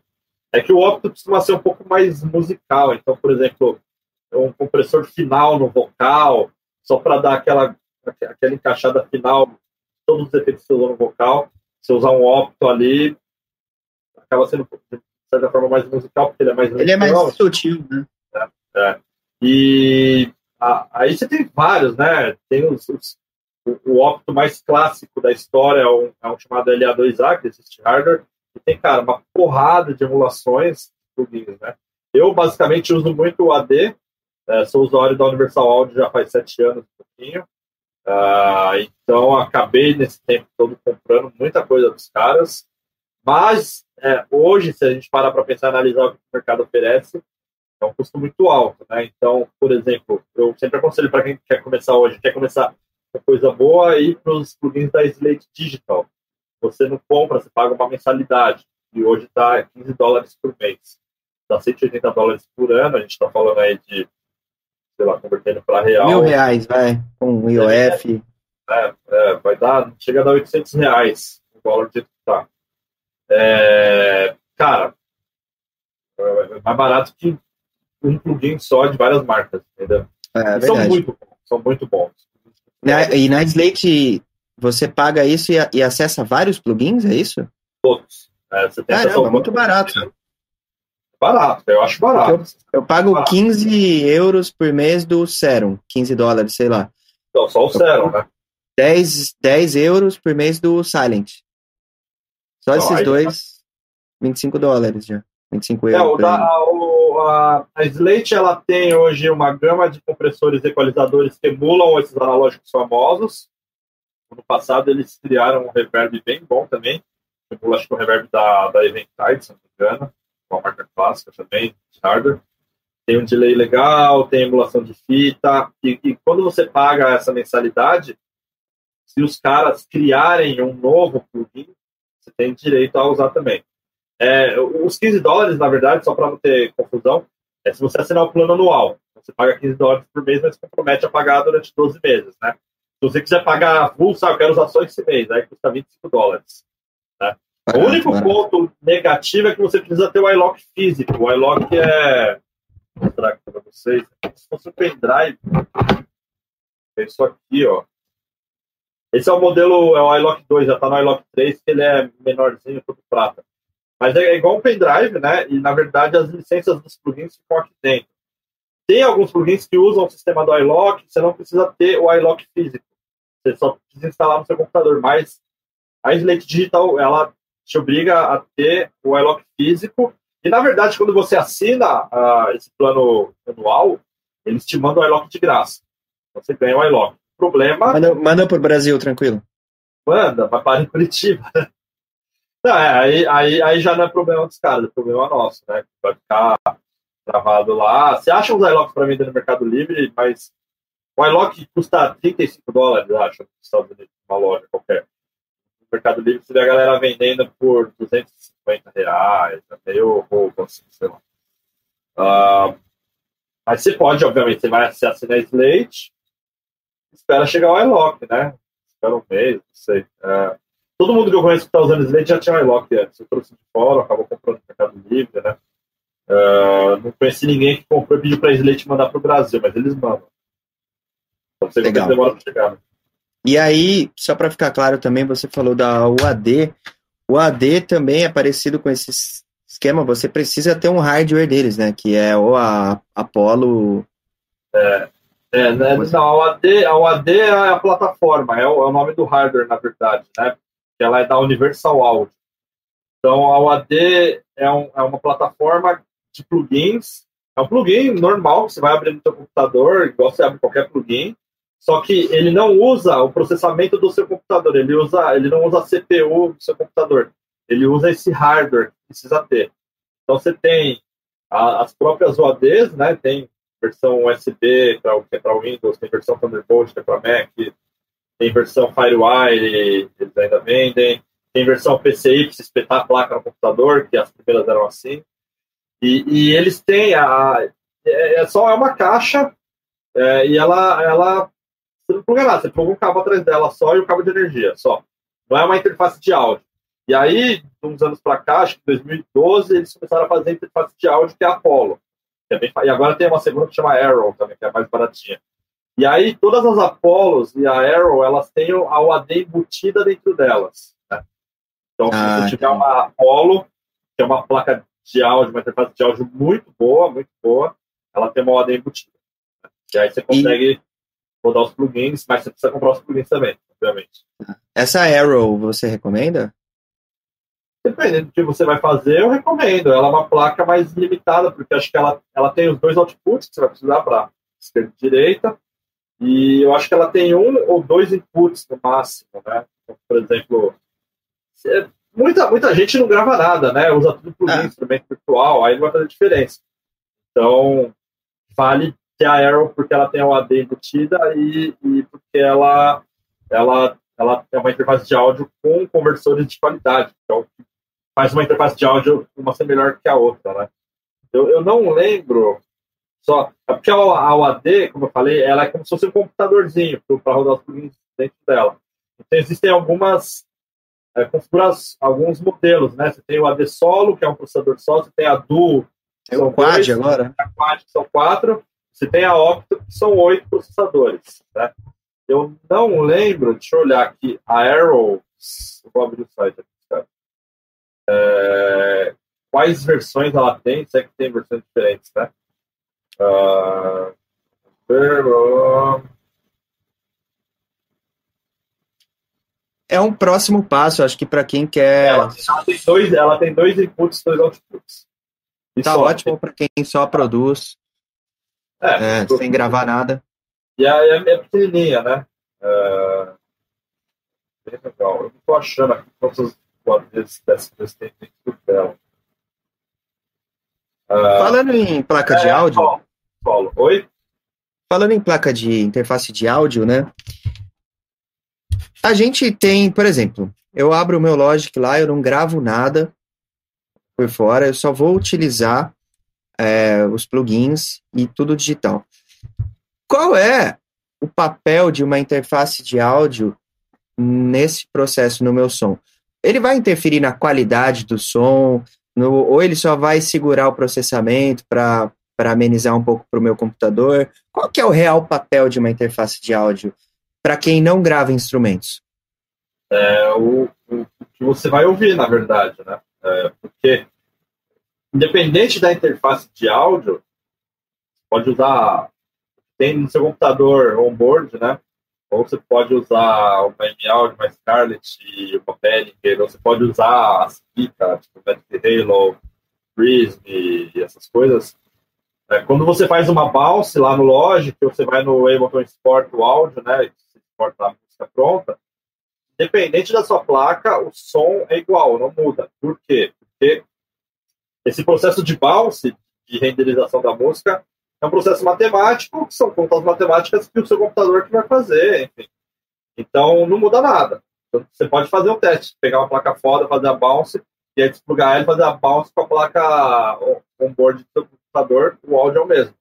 É que o óptico costuma ser um pouco mais musical, então, por exemplo, um compressor final no vocal, só para dar aquela, aquela encaixada final, todos os efeitos que você usou no vocal, se usar um óptico ali, acaba sendo, de certa forma, mais musical, porque ele é mais... Ele é mais sutil, né? É, é. E a, aí você tem vários, né? Tem os, os o, óptico mais clássico da história é um, é um chamado LA2A, que existe hardware, e tem, cara, uma porrada de emulações plugins, né? Eu, basicamente, uso muito o AD, é, sou usuário da Universal Audio já faz sete anos, um pouquinho, uh, então acabei nesse tempo todo comprando muita coisa dos caras, mas é, hoje, se a gente parar para pensar analisar o que o mercado oferece, é um custo muito alto, né? Então, por exemplo, eu sempre aconselho para quem quer começar hoje, quer começar coisa boa e para os plugins da Slate Digital. Você não compra, você paga uma mensalidade. E hoje está 15 dólares por mês. Dá 180 dólares por ano. A gente está falando aí de, sei lá, convertendo para real. Mil reais, vai, com IOF. É, é, vai dar, chega a dar 800 reais o dólar de tá. É, cara, é mais barato que um plugin só de várias marcas, entendeu? É, são muito bons, são muito bons. E na Slate você paga isso e, e, acessa vários plugins, é isso? Todos. É, você tem Caramba, muito barato. Barato, eu acho barato. Eu, eu pago barato. 15 euros por mês do Serum, 15 dólares, sei lá. Não, só o Serum, né? 10, 10 euros por mês do Silent. Só Não, esses dois, tá... 25 dólares já. 25 euros. É, o da, o, a, a Slate ela tem hoje uma gama de compressores equalizadores que emulam esses analógicos famosos. No passado eles criaram um reverb bem bom também. Emula acho que o reverb da, da Eventide, se não me engano. Uma marca clássica também, de hardware. Tem um delay legal, tem emulação de fita. E, e quando você paga essa mensalidade, se os caras criarem um novo plugin, você tem direito a usar também. É, os 15 dólares, na verdade, só para não ter confusão, é se você assinar o plano anual. Você paga 15 dólares por mês, mas compromete a pagar durante 12 meses, né? Se você quiser pagar full, sabe, eu quero usar só esse mês, aí custa 25 dólares. Né? o único ponto negativo é que você precisa ter o iLock físico. O iLock é. Vou mostrar aqui para vocês. Se fosse o pendrive, é isso aqui, ó. Esse é o modelo, é o iLock 2, já está no iLock 3, que ele é menorzinho, todo prata. Mas é igual um pendrive, né? E na verdade as licenças dos plugins ficam aqui dentro. Tem alguns plugins que usam o sistema do iLock, você não precisa ter o iLock físico. Você só precisa instalar no seu computador. Mas a Slate Digital, ela te obriga a ter o iLock físico. E na verdade, quando você assina uh, esse plano anual, eles te mandam o iLock de graça. Você ganha o iLock. O problema. Manda, manda para o Brasil, tranquilo. Manda, vai para em Curitiba. Não, é, aí, aí, aí já não é problema dos caras, é problema nosso, né? Vai ficar travado lá. Você acha uns iLocks para vender no Mercado Livre, mas o iLock custa 35 dólares, acho, nos Estados Unidos, uma loja qualquer. Mercado Livre você vê a galera vendendo por 250 reais, meio roubo, assim, sei lá. Uh, mas você pode, obviamente, você vai assinar a Slate, espera chegar o iLock, né? Espera um mês, não sei. Uh, todo mundo que eu conheço que está usando Slate já tinha iLock antes. Eu trouxe de fora, acabou comprando no Mercado Livre, né? Uh, não conheci ninguém que comprou e pediu para Slate mandar para o Brasil, mas eles mandam. Então, você demora para chegar. Né? E aí, só para ficar claro também, você falou da UAD. O AD também é parecido com esse esquema, você precisa ter um hardware deles, né? Que é o a Apollo. É, é né? Não, a UAD, a UAD é a plataforma, é o, é o nome do hardware, na verdade, né? ela é da Universal Audio. Então, a UAD é, um, é uma plataforma de plugins. É um plugin normal você vai abrir no seu computador, igual você abre qualquer plugin. Só que ele não usa o processamento do seu computador, ele, usa, ele não usa a CPU do seu computador. Ele usa esse hardware que precisa ter. Então, você tem a, as próprias UADs, né? Tem versão USB para que é para Windows, tem versão Thunderbolt que é para Mac, tem versão Firewire, eles ainda vendem, tem versão PCI para se espetar a placa no computador, que as primeiras eram assim. E, e eles têm a. É, é, só é uma caixa é, e ela, ela. Você não pluga nada, você pluga um cabo atrás dela só e um cabo de energia só. Não é uma interface de áudio. E aí, uns anos para cá, acho que em 2012, eles começaram a fazer interface de áudio que é a Apollo. Que é bem, e agora tem uma segunda que chama Arrow também, que é mais baratinha. E aí, todas as Apollos e a Arrow, elas têm a UAD embutida dentro delas. Né? Então, se ah, você tiver uma Apollo, que é uma placa de áudio, uma interface de áudio muito boa, muito boa, ela tem uma UAD embutida. Né? E aí você consegue e... rodar os plugins, mas você precisa comprar os plugins também, obviamente. Essa Arrow você recomenda? Dependendo do que você vai fazer, eu recomendo. Ela é uma placa mais limitada, porque acho que ela, ela tem os dois outputs que você vai precisar para esquerda e direita. E eu acho que ela tem um ou dois inputs no máximo, né? Então, por exemplo, muita, muita gente não grava nada, né? Usa tudo para é. instrumento virtual, aí não vai fazer diferença. Então, vale ter a Arrow porque ela tem a AD embutida e, e porque ela, ela, ela é uma interface de áudio com conversores de qualidade. Então, faz uma interface de áudio uma ser melhor que a outra, né? Eu, eu não lembro só. É porque a, a UAD, como eu falei, ela é como se fosse um computadorzinho para rodar os plugins dentro dela. Então existem algumas é, configurações, alguns modelos, né? Você tem o AD solo, que é um processador só, você tem a Duo, tem o Quad dois, agora? A Quad, que são quatro, você tem a Octo, que são oito processadores, né? Eu não lembro, deixa eu olhar aqui, a Arrow, vou abrir o site aqui, é, quais versões ela tem, se é que tem versões diferentes, né? Uh, é um próximo passo, acho que para quem quer. Ela, ela, tem dois, ela tem dois inputs, dois outputs. tá ótimo para quem só produz, é, é, sem gravar nada. E a, é, é pequenininha, né? É, bem legal. Eu não tô achando aqui quantos quadros dessa tem dentro dela. Uh, Falando em placa de é, áudio. Paulo, oi? Falando em placa de interface de áudio, né? A gente tem, por exemplo, eu abro o meu Logic lá, eu não gravo nada por fora, eu só vou utilizar é, os plugins e tudo digital. Qual é o papel de uma interface de áudio nesse processo no meu som? Ele vai interferir na qualidade do som, no, ou ele só vai segurar o processamento para amenizar um pouco para o meu computador? Qual que é o real papel de uma interface de áudio para quem não grava instrumentos? É o, o, que você vai ouvir, na verdade, né? É, porque independente da interface de áudio, pode usar tem no seu computador on-board, né? Ou você pode usar uma M-Audio, uma Scarlett uma Behringer, ou você pode usar as pica, tipo Magic Halo, Prism e essas coisas. É, quando você faz uma bounce lá no Logic, você vai no Ableton Export o áudio, né? Exporta a música pronta. Independente da sua placa, o som é igual, não muda. Por quê? Porque esse processo de bounce, de renderização da música, é um processo matemático, que são contas matemáticas que o seu computador que vai fazer, enfim. Então, não muda nada. Então, você pode fazer um teste, pegar uma placa foda, fazer a bounce, e aí desplugar ela e fazer a bounce com a placa on-board do seu computador, o áudio é o mesmo.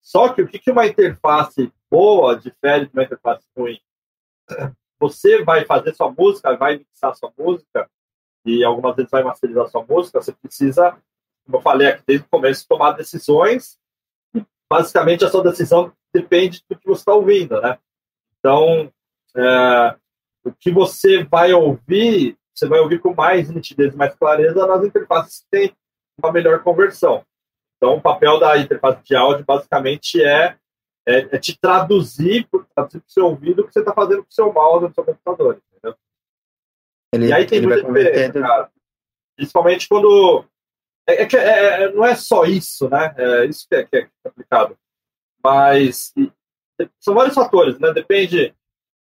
Só que o que uma interface boa difere de uma interface ruim? Você vai fazer sua música, vai mixar sua música, e algumas vezes vai masterizar sua música, você precisa, como eu falei aqui desde o começo, tomar decisões basicamente a sua decisão depende do que você está ouvindo, né? Então, é, o que você vai ouvir, você vai ouvir com mais nitidez, mais clareza nas interfaces que têm uma melhor conversão. Então, o papel da interface de áudio basicamente é, é, é te traduzir para o seu ouvido o que você está fazendo com o seu mouse no seu computador, entendeu? Ele, e aí tem muita diferença, cara. Principalmente quando é, é que é, é, não é só isso, né? É isso que é, que é complicado. Mas são vários fatores, né? Depende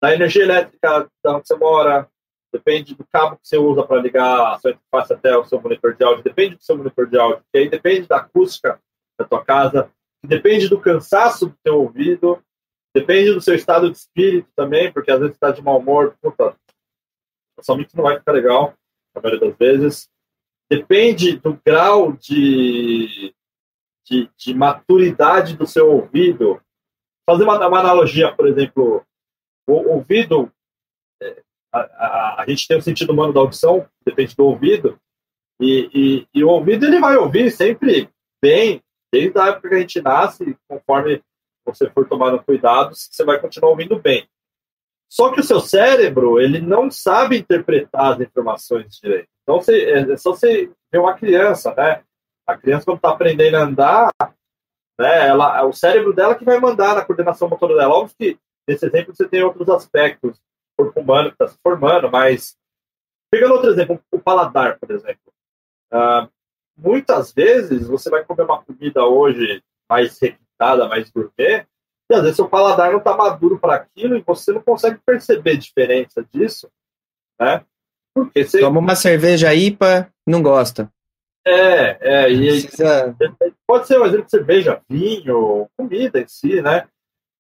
da energia elétrica da onde você mora, depende do cabo que você usa para ligar a sua interface até o seu monitor de áudio, depende do seu monitor de áudio, que aí depende da acústica da tua casa, depende do cansaço do teu ouvido, depende do seu estado de espírito também, porque às vezes está de mau humor, puta, a mix não vai ficar legal, na maioria das vezes. Depende do grau de, de, de maturidade do seu ouvido. Fazer uma, uma analogia, por exemplo, o ouvido, é, a, a, a, gente tem o sentido humano da audição, depende do ouvido, e, e, e o ouvido ele vai ouvir sempre bem, desde a época que a gente nasce, conforme você for tomando cuidados, você vai continuar ouvindo bem. Só que o seu cérebro, ele não sabe interpretar as informações direito. Então, você, é, é só você ver uma criança, né? A criança, quando está aprendendo a andar, né, ela, o cérebro dela que vai mandar na coordenação motora dela. Óbvio que, nesse exemplo, você tem outros aspectos, o corpo humano que está se formando, mas, pegando outro exemplo, o paladar, por exemplo. Uh, muitas vezes, você vai comer uma comida hoje mais requintada, mais gourmet, e às vezes seu paladar não está maduro para aquilo e você não consegue perceber diferença disso, né? Porque você... Toma uma cerveja IPA, não gosta. É, é, e Precisa... pode ser um exemplo de cerveja, vinho, comida em si, né?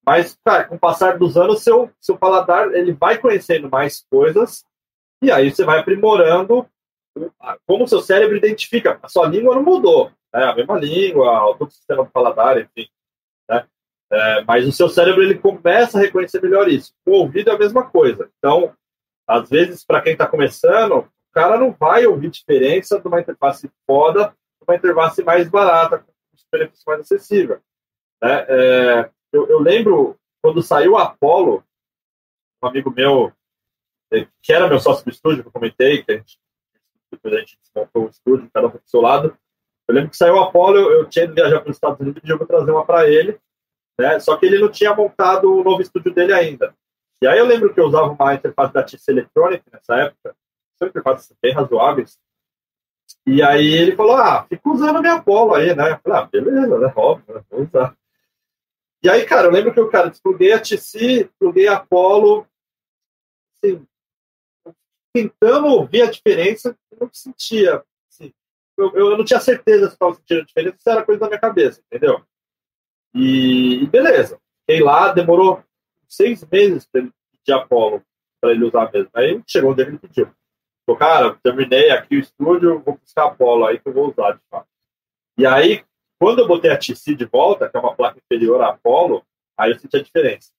Mas, cara, com o passar dos anos, seu, seu paladar ele vai conhecendo mais coisas e aí você vai aprimorando como o seu cérebro identifica. A sua língua não mudou, né? A mesma língua, o sistema do paladar, enfim. É, mas o seu cérebro ele começa a reconhecer melhor isso. O ouvido é a mesma coisa. Então, às vezes, para quem está começando, o cara não vai ouvir diferença de uma interface foda para uma interface mais barata, com benefício mais acessível. Né? É, eu, eu, lembro quando saiu o Apollo, um amigo meu, é, que era meu sócio do estúdio, que eu comentei, que a gente, depois a gente desmontou o estúdio, cada um para o seu lado. Eu lembro que saiu o Apollo, eu, eu tinha ido viajar para os Estados Unidos e eu vou trazer uma para ele. Né? Só que ele não tinha montado o novo estúdio dele ainda. E aí eu lembro que eu usava uma interface da TC Electronic nessa época, são interfaces bem razoáveis. E aí ele falou, ah, fica usando a minha Polo aí, né? Eu falei, ah, beleza, né? Óbvio, né? vou usar. E aí, cara, eu lembro que eu, cara, despluguei a TC, pluguei a Polo, assim, tentando ouvir a diferença, eu não sentia. Assim, eu, eu não tinha certeza se estava sentindo a diferença, se era coisa da minha cabeça, entendeu? E, e beleza. Fiquei lá, demorou seis meses para ele pedir Apollo para ele usar mesmo. Aí chegou onde ele pediu. Falei, cara, terminei aqui o estúdio, vou buscar Apollo aí que eu vou usar de fato. E aí, quando eu botei a TC de volta, que é uma placa inferior à Apollo, aí eu senti a diferença.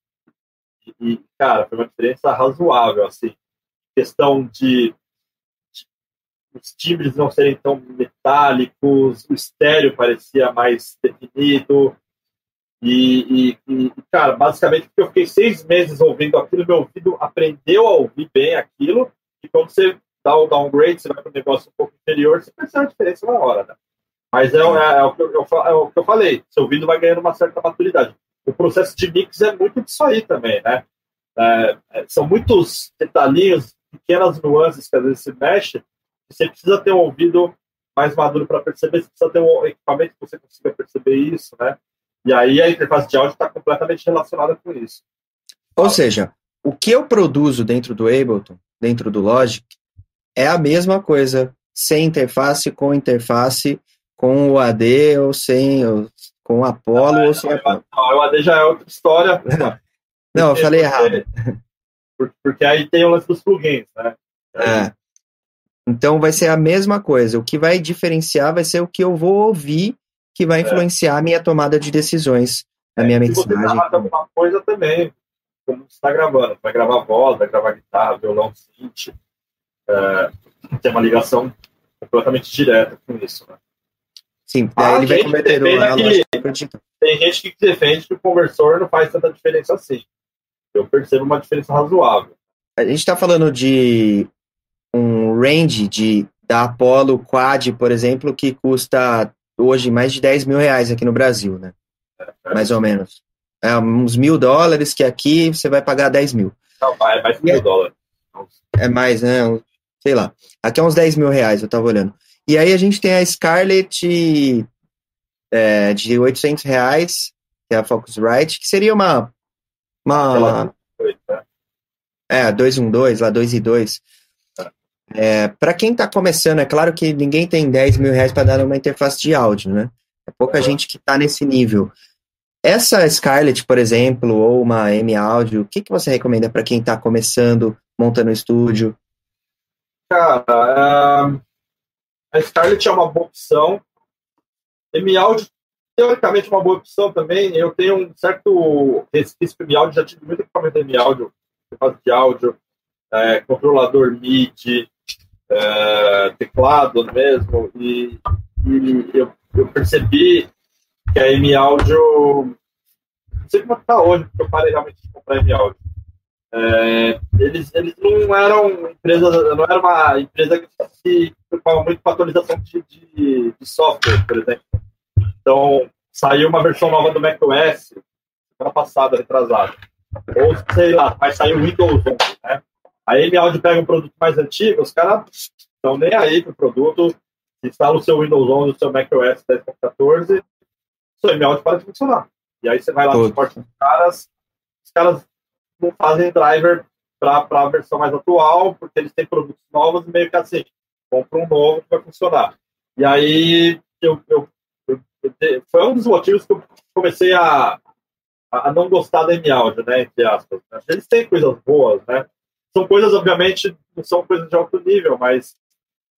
E, e cara, foi uma diferença razoável, assim. Questão de, de os timbres não serem tão metálicos, o estéreo parecia mais definido, e, e, e, cara, basicamente, porque eu fiquei seis meses ouvindo aquilo, meu ouvido aprendeu a ouvir bem aquilo, e quando você dá o downgrade, você vai para um negócio um pouco inferior, você percebe a diferença na hora, né? Mas é, é, é, o eu, é, o que eu, falei, seu ouvido vai ganhando uma certa maturidade. O processo de mix é muito disso aí também, né? É, é são muitos detalhinhos, pequenas nuances que às vezes se mexe, você precisa ter um ouvido mais maduro para perceber, você precisa ter um equipamento que você consiga perceber isso, né? E aí a interface de áudio está completamente relacionada com isso. Ou seja, o que eu produzo dentro do Ableton, dentro do Logic, é a mesma coisa, sem interface, com interface, com o AD ou sem, ou, com o Apollo não, ou sem Apollo. Não, o AD já é outra história. não, eu falei errado. Porque aí tem o lance dos plugins, né? É. Então vai ser a mesma coisa. O que vai diferenciar vai ser o que eu vou ouvir que vai é. influenciar a minha tomada de decisões, a é, minha mensagem. Você tá alguma coisa também, como você está gravando, vai gravar voz, vai gravar guitarra, violão, synth, é, tem uma ligação completamente direta com isso, né? Sim, daí ele vai cometer que, Tem gente que defende que o conversor não faz tanta diferença assim. Eu percebo uma diferença razoável. A gente está falando de um range de da Apollo Quad, por exemplo, que custa hoje mais de 10 mil reais aqui no Brasil, né? Mais ou menos. É uns mil dólares que aqui você vai pagar 10 mil. Não, é mais mil é, dólares. É mais, né? Sei lá. Aqui é uns 10 mil reais, eu tava olhando. E aí a gente tem a Scarlett é, de 800 reais, que é a Focusrite, que seria uma... uma é, 212, lá 2 e 2. É, para quem está começando, é claro que ninguém tem 10 mil reais para dar uma interface de áudio, né? É pouca gente que está nesse nível. essa Scarlett, por exemplo, ou uma M Audio, o que, que você recomenda para quem está começando, montando um estúdio? Cara, a Scarlett é uma boa opção. M Audio, teoricamente, é uma boa opção também. Eu tenho um certo resquício com M Audio, já tive muito equipamento M Audio, de áudio, é, controlador MIDI, é, teclado mesmo, e, e eu, eu, percebi que a M Audio, não sei como está hoje, porque eu parei realmente de comprar M Audio. É, eles, eles não eram empresa, não era uma empresa que se preocupava muito com a atualização de, de, de, software, por exemplo. Então, saiu uma versão nova do macOS semana passada, retrasada. Ou, sei lá, vai sair o Windows 11, né? A M-Audio pega um produto mais antigo, os caras estão nem aí pro produto, instala o seu Windows 11, o seu macOS 10.14, seu M-Audio para de funcionar. E aí você vai lá no suporte dos caras, os caras não fazem driver para a versão mais atual, porque eles têm produtos novos e meio que assim, compra um novo que vai funcionar. E aí eu, eu, eu, foi um dos motivos que eu comecei a, a não gostar da M-Audio, né, entre aspas. Eles têm coisas boas, né? São coisas, obviamente, não são coisas de alto nível, mas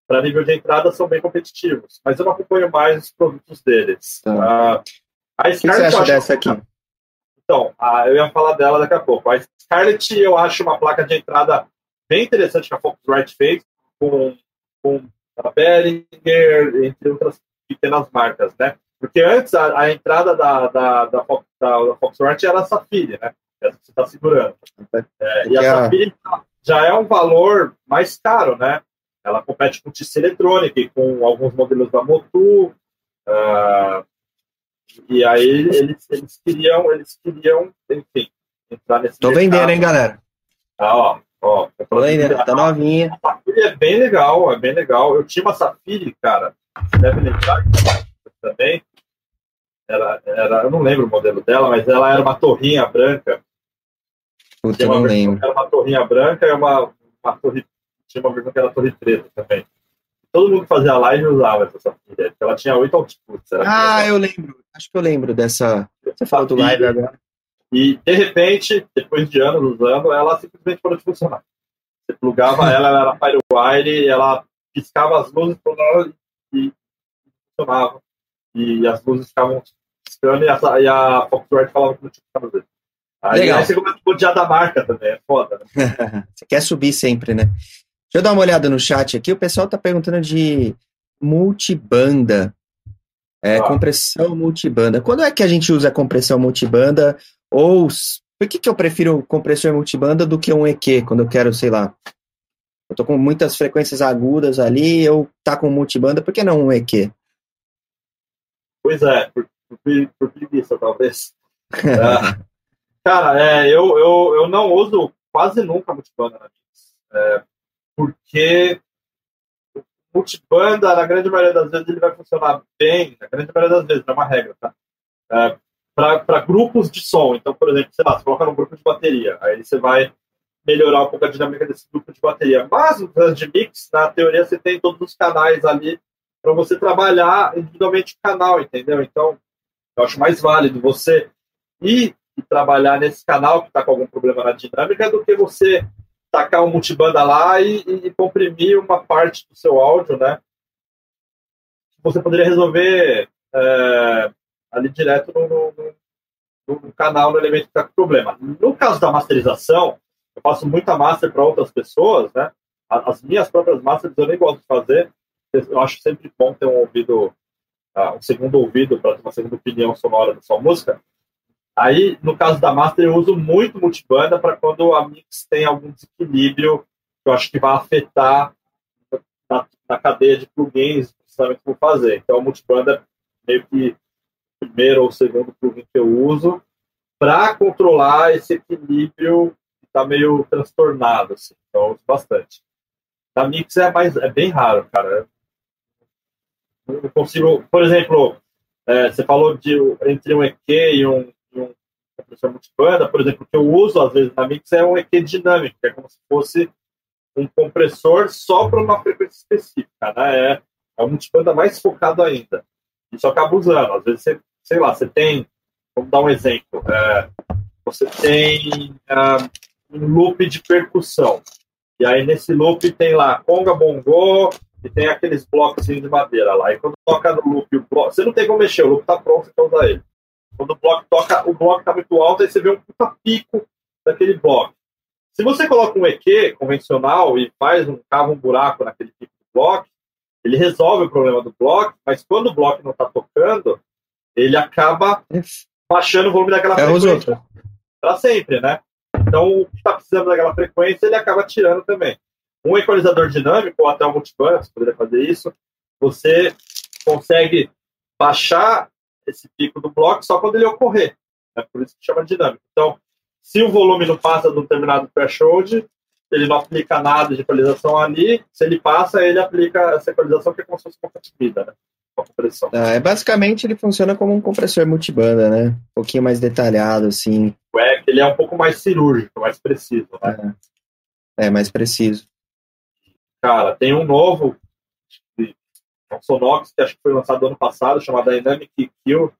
para nível de entrada são bem competitivos. Mas eu não acompanho mais os produtos deles. Tá. A Scarlett, o que você acha dessa aqui? Então, uh, eu ia falar dela daqui a pouco. A Scarlett eu acho uma placa de entrada bem interessante que a Focusrite fez, com, com a Behringer, entre outras pequenas marcas, né? Porque antes a, a entrada da, da, da, da, da era a Safiri, né? Essa que você está segurando. É, e a Safiri já é um valor mais caro, né? Ela compete com o TC Electronic, com alguns modelos da Motu. Uh, e aí eles, eles queriam, eles queriam, enfim, entrar nesse Tô mercado. vendendo, hein, galera? Ah, ó, ó. Tô vendendo, tá novinha. A Safiri é bem legal, é bem legal. Eu tinha uma Safiri, cara, você deve lembrar também. Era, era, eu não lembro o modelo dela, mas ela era uma torrinha branca. Puta, não lembro. Era uma torrinha branca e uma, uma torre. Tinha uma versão que era torre preta também. Todo mundo que fazia live usava essa safira. Ela tinha oito outputs. Ah, eu lembro. Acho que eu lembro dessa. Você fala do live agora. E, de repente, depois de anos usando, ela simplesmente parou de funcionar. Você plugava ela, ela era Firewire, ela piscava as luzes e funcionava. E as luzes ficavam piscando e a, e a Foxtrot falava que não tinha que fazer. Aí, Legal. você começa a odiar da marca também, é foda. Né? você quer subir sempre, né? Deixa eu dar uma olhada no chat aqui. O pessoal tá perguntando de multibanda. É, ah. compressão multibanda. Quando é que a gente usa compressão multibanda? Ou por que, que eu prefiro compressor multibanda do que um EQ? Quando eu quero, sei lá, eu tô com muitas frequências agudas ali, eu tá com multibanda, por que não um EQ? Pois é, por, por, por preguiça, talvez. é, cara, é, eu, eu, eu não uso quase nunca multibanda na Mix, é, porque multibanda, na grande maioria das vezes, ele vai funcionar bem, na grande maioria das vezes, é uma regra, tá? É, para grupos de som. Então, por exemplo, sei lá, você coloca num grupo de bateria, aí você vai melhorar um pouco a dinâmica desse grupo de bateria. Mas no de mix, na teoria, você tem todos os canais ali para você trabalhar individualmente o canal, entendeu? Então, eu acho mais válido você ir e trabalhar nesse canal que está com algum problema na dinâmica do que você tacar um multibanda lá e, e, comprimir uma parte do seu áudio, né? Você poderia resolver é, ali direto no, no, no, canal, no elemento que está com problema. No caso da masterização, eu faço muita master para outras pessoas, né? As minhas próprias masters eu nem gosto de fazer, eu acho sempre bom ter um ouvido, uh, um segundo ouvido para ter uma segunda opinião sonora da sua música. Aí, no caso da master, eu uso muito multibanda para quando a mix tem algum desequilíbrio que eu acho que vai afetar na, na cadeia de plugins, precisamente que vou fazer. Então, a multibanda é meio que o primeiro ou segundo plugin que eu uso para controlar esse equilíbrio que está meio transtornado. Assim. Então, eu uso bastante. Na mix é, mais, é bem raro, cara não consigo. Por exemplo, é, você falou de entre um EQ e um, um compressor multibanda, por exemplo, o que eu uso às vezes na Mix é um EQ dinâmico, que é como se fosse um compressor só para uma frequência específica, né? É, é um multibanda mais focado ainda. Isso acaba usando. Às vezes você, sei lá, você tem vamos dar um exemplo. É, você tem uh, um loop de percussão. E aí nesse loop tem lá conga, bongo, e tem aqueles blocos de madeira lá. E quando toca no loop, o bloco, você não tem como mexer, o loop tá pronto, quer usar ele. Quando o bloco toca, o bloco tá muito alto, aí você vê um puta pico daquele bloco. Se você coloca um EQ convencional e faz um cava um buraco naquele pico do bloco, ele resolve o problema do bloco, mas quando o bloco não está tocando, ele acaba baixando o volume daquela é frequência para sempre, né? Então, o que está precisando daquela frequência, ele acaba tirando também. Um equalizador dinâmico, ou até um multiband, você poderia fazer isso, você consegue baixar esse pico do bloco só quando ele ocorrer. É por isso que chama dinâmico. Então, se o volume não passa de um determinado threshold, ele não aplica nada de equalização ali. Se ele passa, ele aplica essa equalização que é como se fosse comprimida, né? Compressão. Ah, é, basicamente, ele funciona como um compressor multibanda, né? Um pouquinho mais detalhado, assim. É, ele é um pouco mais cirúrgico, mais preciso, né? É, é mais preciso. Cara, tem um novo, Sonox, que acho que foi lançado ano passado, chamado Dynamic Kill.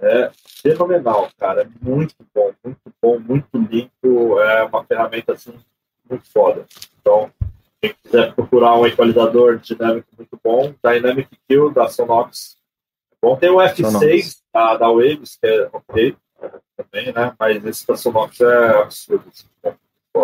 É fenomenal, cara. Muito bom, muito bom, muito limpo. É uma ferramenta assim muito foda. Então, quem quiser procurar um equalizador dinâmico muito bom, Dynamic Kill da Sonox. É bom, tem o F6 da, da Waves, que é ok também, né? Mas esse da Sonox é absurdo. Assim,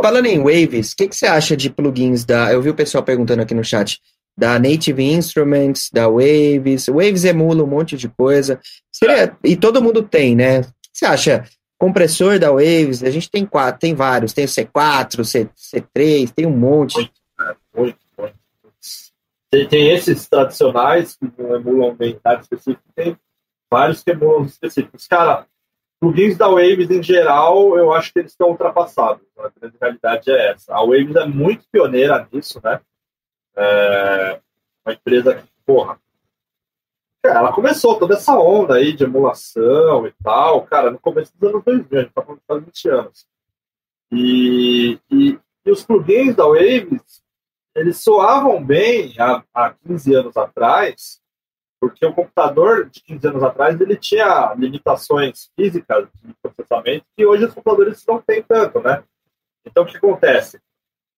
Falando em Waves, o que, que você acha de plugins da. Eu vi o pessoal perguntando aqui no chat. Da Native Instruments, da Waves. Waves emula um monte de coisa. Seria, e todo mundo tem, né? Você acha? compressor da Waves, a gente tem quatro, tem vários, tem o C4, C, C3, tem um monte. Muito, muito, muito. Tem, esses tradicionais que não emulam bem tarde específico, tem vários que emulam específicos. Cara, plugins da Waves em geral, eu acho que eles estão ultrapassados. A grande realidade é essa. A Waves é muito pioneira nisso, né? É uma empresa que, porra, ela começou toda essa onda aí de emulação e tal, cara, no começo dos anos 2000, a gente tá falando de 20 anos. E, e, e, os plugins da Waves, eles soavam bem há, há 15 anos atrás, porque o computador de 15 anos atrás, ele tinha limitações físicas de processamento que hoje os computadores não têm tanto, né? Então, o que acontece?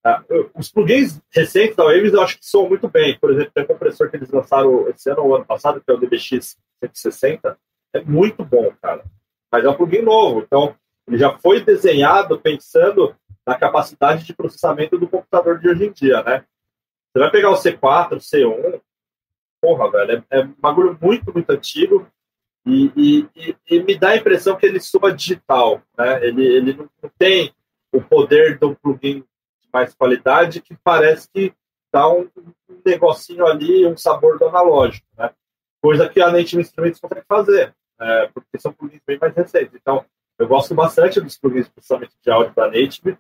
Ah, os plugins recentes da Waves eu acho que soam muito bem. Por exemplo, tem um compressor que eles lançaram esse ano ou ano passado, que é o DBX 160. É muito bom, cara. Mas é um plugin novo. Então, ele já foi desenhado pensando na capacidade de processamento do computador de hoje em dia, né? Você vai pegar o C4, o C1, porra, velho, é, é um bagulho muito, muito antigo e, e, e, e, me dá a impressão que ele soa digital, né? Ele, ele não tem o poder do plugin mais qualidade que parece que dá um, negocinho ali, um sabor do analógico, né? Coisa que a Native Instruments consegue fazer, é, porque são plugins bem mais recentes. Então, eu gosto bastante dos plugins, principalmente de áudio da Native,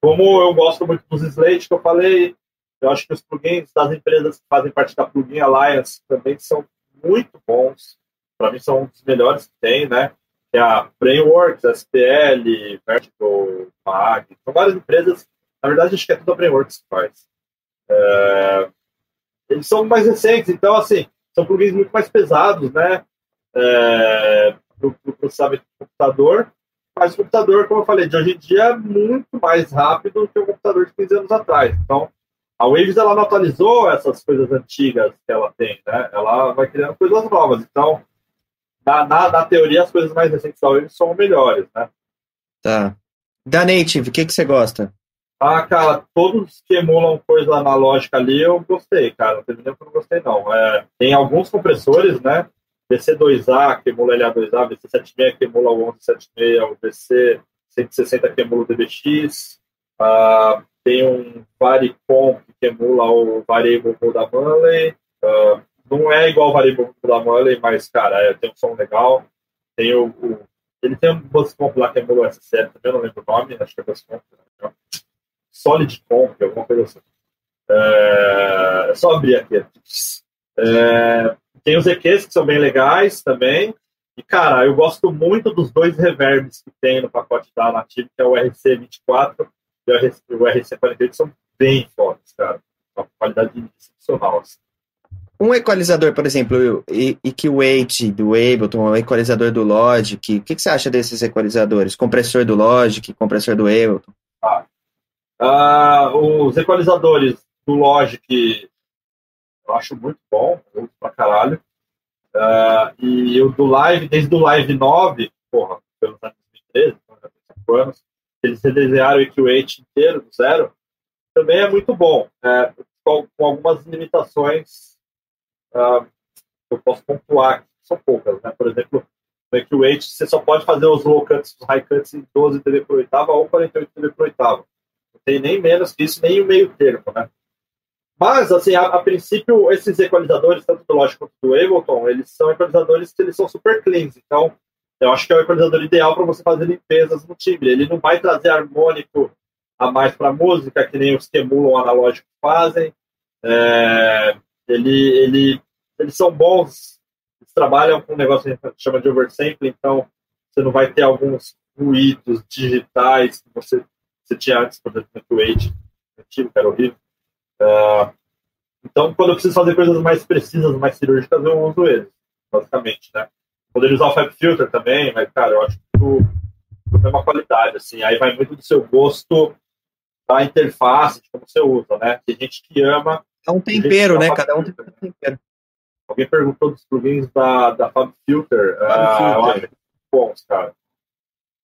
como eu gosto muito dos Slate que eu falei, eu acho que os plugins das empresas que fazem parte da Plugin Alliance também são muito bons. Para mim, são um dos melhores que tem, né? É a Brainworks, SPL, Vertical, Mag. São várias empresas na verdade, acho que é tudo a Brainworks que faz. É, eles são mais recentes, então, assim, são plugins muito mais pesados, né? É, para o processamento do computador. Mas o computador, como eu falei, de hoje em dia é muito mais rápido que o computador de 15 anos atrás. Então, a Waves ela não atualizou essas coisas antigas que ela tem, né? Ela vai criando coisas novas. Então, na, na, na teoria, as coisas mais recentes da Waves são melhores, né? Tá. Da Native, o que, que você gosta? Ah, cara, todos que emulam coisa analógica ali eu gostei, cara. Não teve nenhum que eu não gostei, não. É, tem alguns compressores, né? VC2A, que emula LA2A, VC76, que emula o 1176, o VC160, que emula o DBX. Ah, tem um Varicomp, que emula o Variable da Manley. Ah, não é igual o Variable da Manley, mas, cara, é, tem um som legal. Tem o, o ele tem um Buscomp lá que emula o SCL, também não lembro o nome, acho que é Buscomp. Né? Solid Comp, alguma coisa assim. É, é só abrir aqui. É, tem os EQs que são bem legais também. E, cara, eu gosto muito dos dois reverbs que tem no pacote da Native, que é o RC24 e o RC48, são bem fortes, cara. Uma qualidade excepcional. Assim. um equalizador, por exemplo, EQ8 do Ableton, o equalizador do Logic, o que, que, você acha desses equalizadores? Compressor do Logic, compressor do Ableton? Ah, ah, os equalizadores do Logic eu acho muito bom, eu uso pra caralho. Uh, e o do Live, desde o Live 9, porra, pelo anos 2013, então 5 anos, eles redesenharam o EQ8 inteiro, do zero, também é muito bom, é, com, com, algumas limitações uh, que eu posso pontuar, que são poucas, né? Por exemplo, no EQ8 você só pode fazer os low cuts, os high cuts em 12 dB por oitava ou 48 dB por oitava. Tem nem menos que isso, nem o meio termo, né? Mas, assim, a, a, princípio, esses equalizadores, tanto do Logic quanto do Ableton, eles são equalizadores que eles são super cleans. Então, eu acho que é o equalizador ideal para você fazer limpezas no timbre. Ele não vai trazer harmônico a mais para a música, que nem os que emulam analógico fazem. É, ele, ele, eles são bons, eles trabalham com um negócio que a gente chama de oversample, então você não vai ter alguns ruídos digitais que você, você tinha antes, por exemplo, no Age antigo, que era horrível. Uh, então, quando eu preciso fazer coisas mais precisas, mais cirúrgicas, eu uso eles, basicamente, né? Poderia usar o Fab Filter também, mas, cara, eu acho que tudo, tudo é uma qualidade, assim. Aí vai muito do seu gosto da interface, de como você usa, né? Tem gente que ama... É um tempero, né? Cada um tem um tempero. Alguém perguntou dos plugins da, da Fab Filter. Fab uh. Eu acho bons, cara.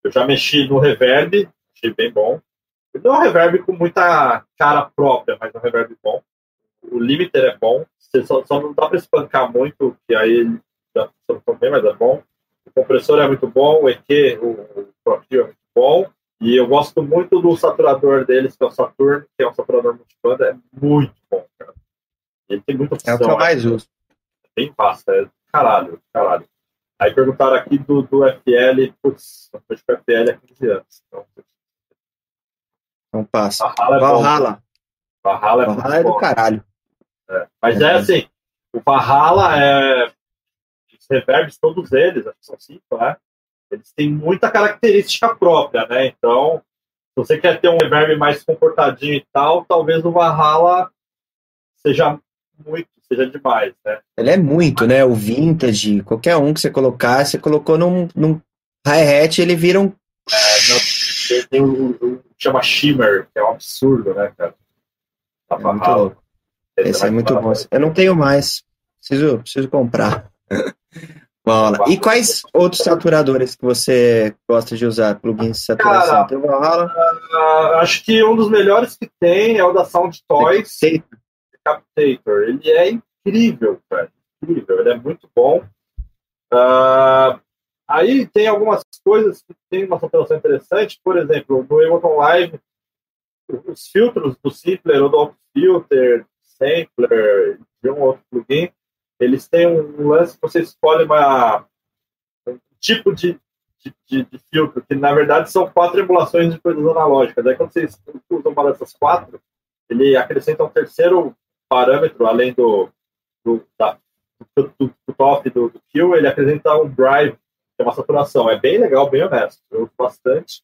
Eu já mexi no Reverb, achei bem bom. Não é um reverb com muita cara própria, mas é um reverb bom. O limiter é bom. Você só, só não dá para espancar muito, que aí ele já bem, mas é bom. O compressor é muito bom, o EQ, o, o Pro é muito bom. E eu gosto muito do saturador deles, que é o Saturn, que é um saturador multibanda, é muito bom, cara. Ele tem muita opção. É o que eu mais uso. É bem fácil, é caralho, caralho. Aí perguntaram aqui do, do FL, putz, eu fui com FL há 15 anos. Então, então passa. Valhalla. É Valhalla. Valhalla é, Valhalla é do caralho. É. Mas é, é assim, o Valhalla é. Os reverbs, todos eles, acho que são cinco, né? Eles têm muita característica própria, né? Então, se você quer ter um reverb mais comportadinho e tal, talvez o Valhalla seja muito, seja demais, né? Ele é muito, né? O vintage, qualquer um que você colocar, você colocou num, num hi-hat, ele vira um. É, não, tem um, chama Shimmer, que é um absurdo, né, cara? Tá é muito louco. Esse é muito bom. Eu não tenho mais. Preciso, preciso comprar. Bola. E quais outros saturadores que você gosta de usar? Plugins de saturação? Cara, uh, acho que um dos melhores que tem é o da Sound Toys. Decapitator. Ele é incrível, cara. Incrível. Ele é muito bom. Uh, Aí tem algumas coisas que tem uma saturação interessante, por exemplo, no Ableton Live, os filtros do Simpler ou do Filter, Sampler, de um outro plugin, eles têm um lance que você escolhe uma, um tipo de, de, de, filtro, que na verdade são quatro emulações de coisas analógicas. Aí quando você usa uma dessas quatro, ele acrescenta um terceiro parâmetro, além do, do, da, do, do, do top do, do kill, ele acrescenta um drive é uma saturação. É bem legal, bem honesto. Eu uso bastante.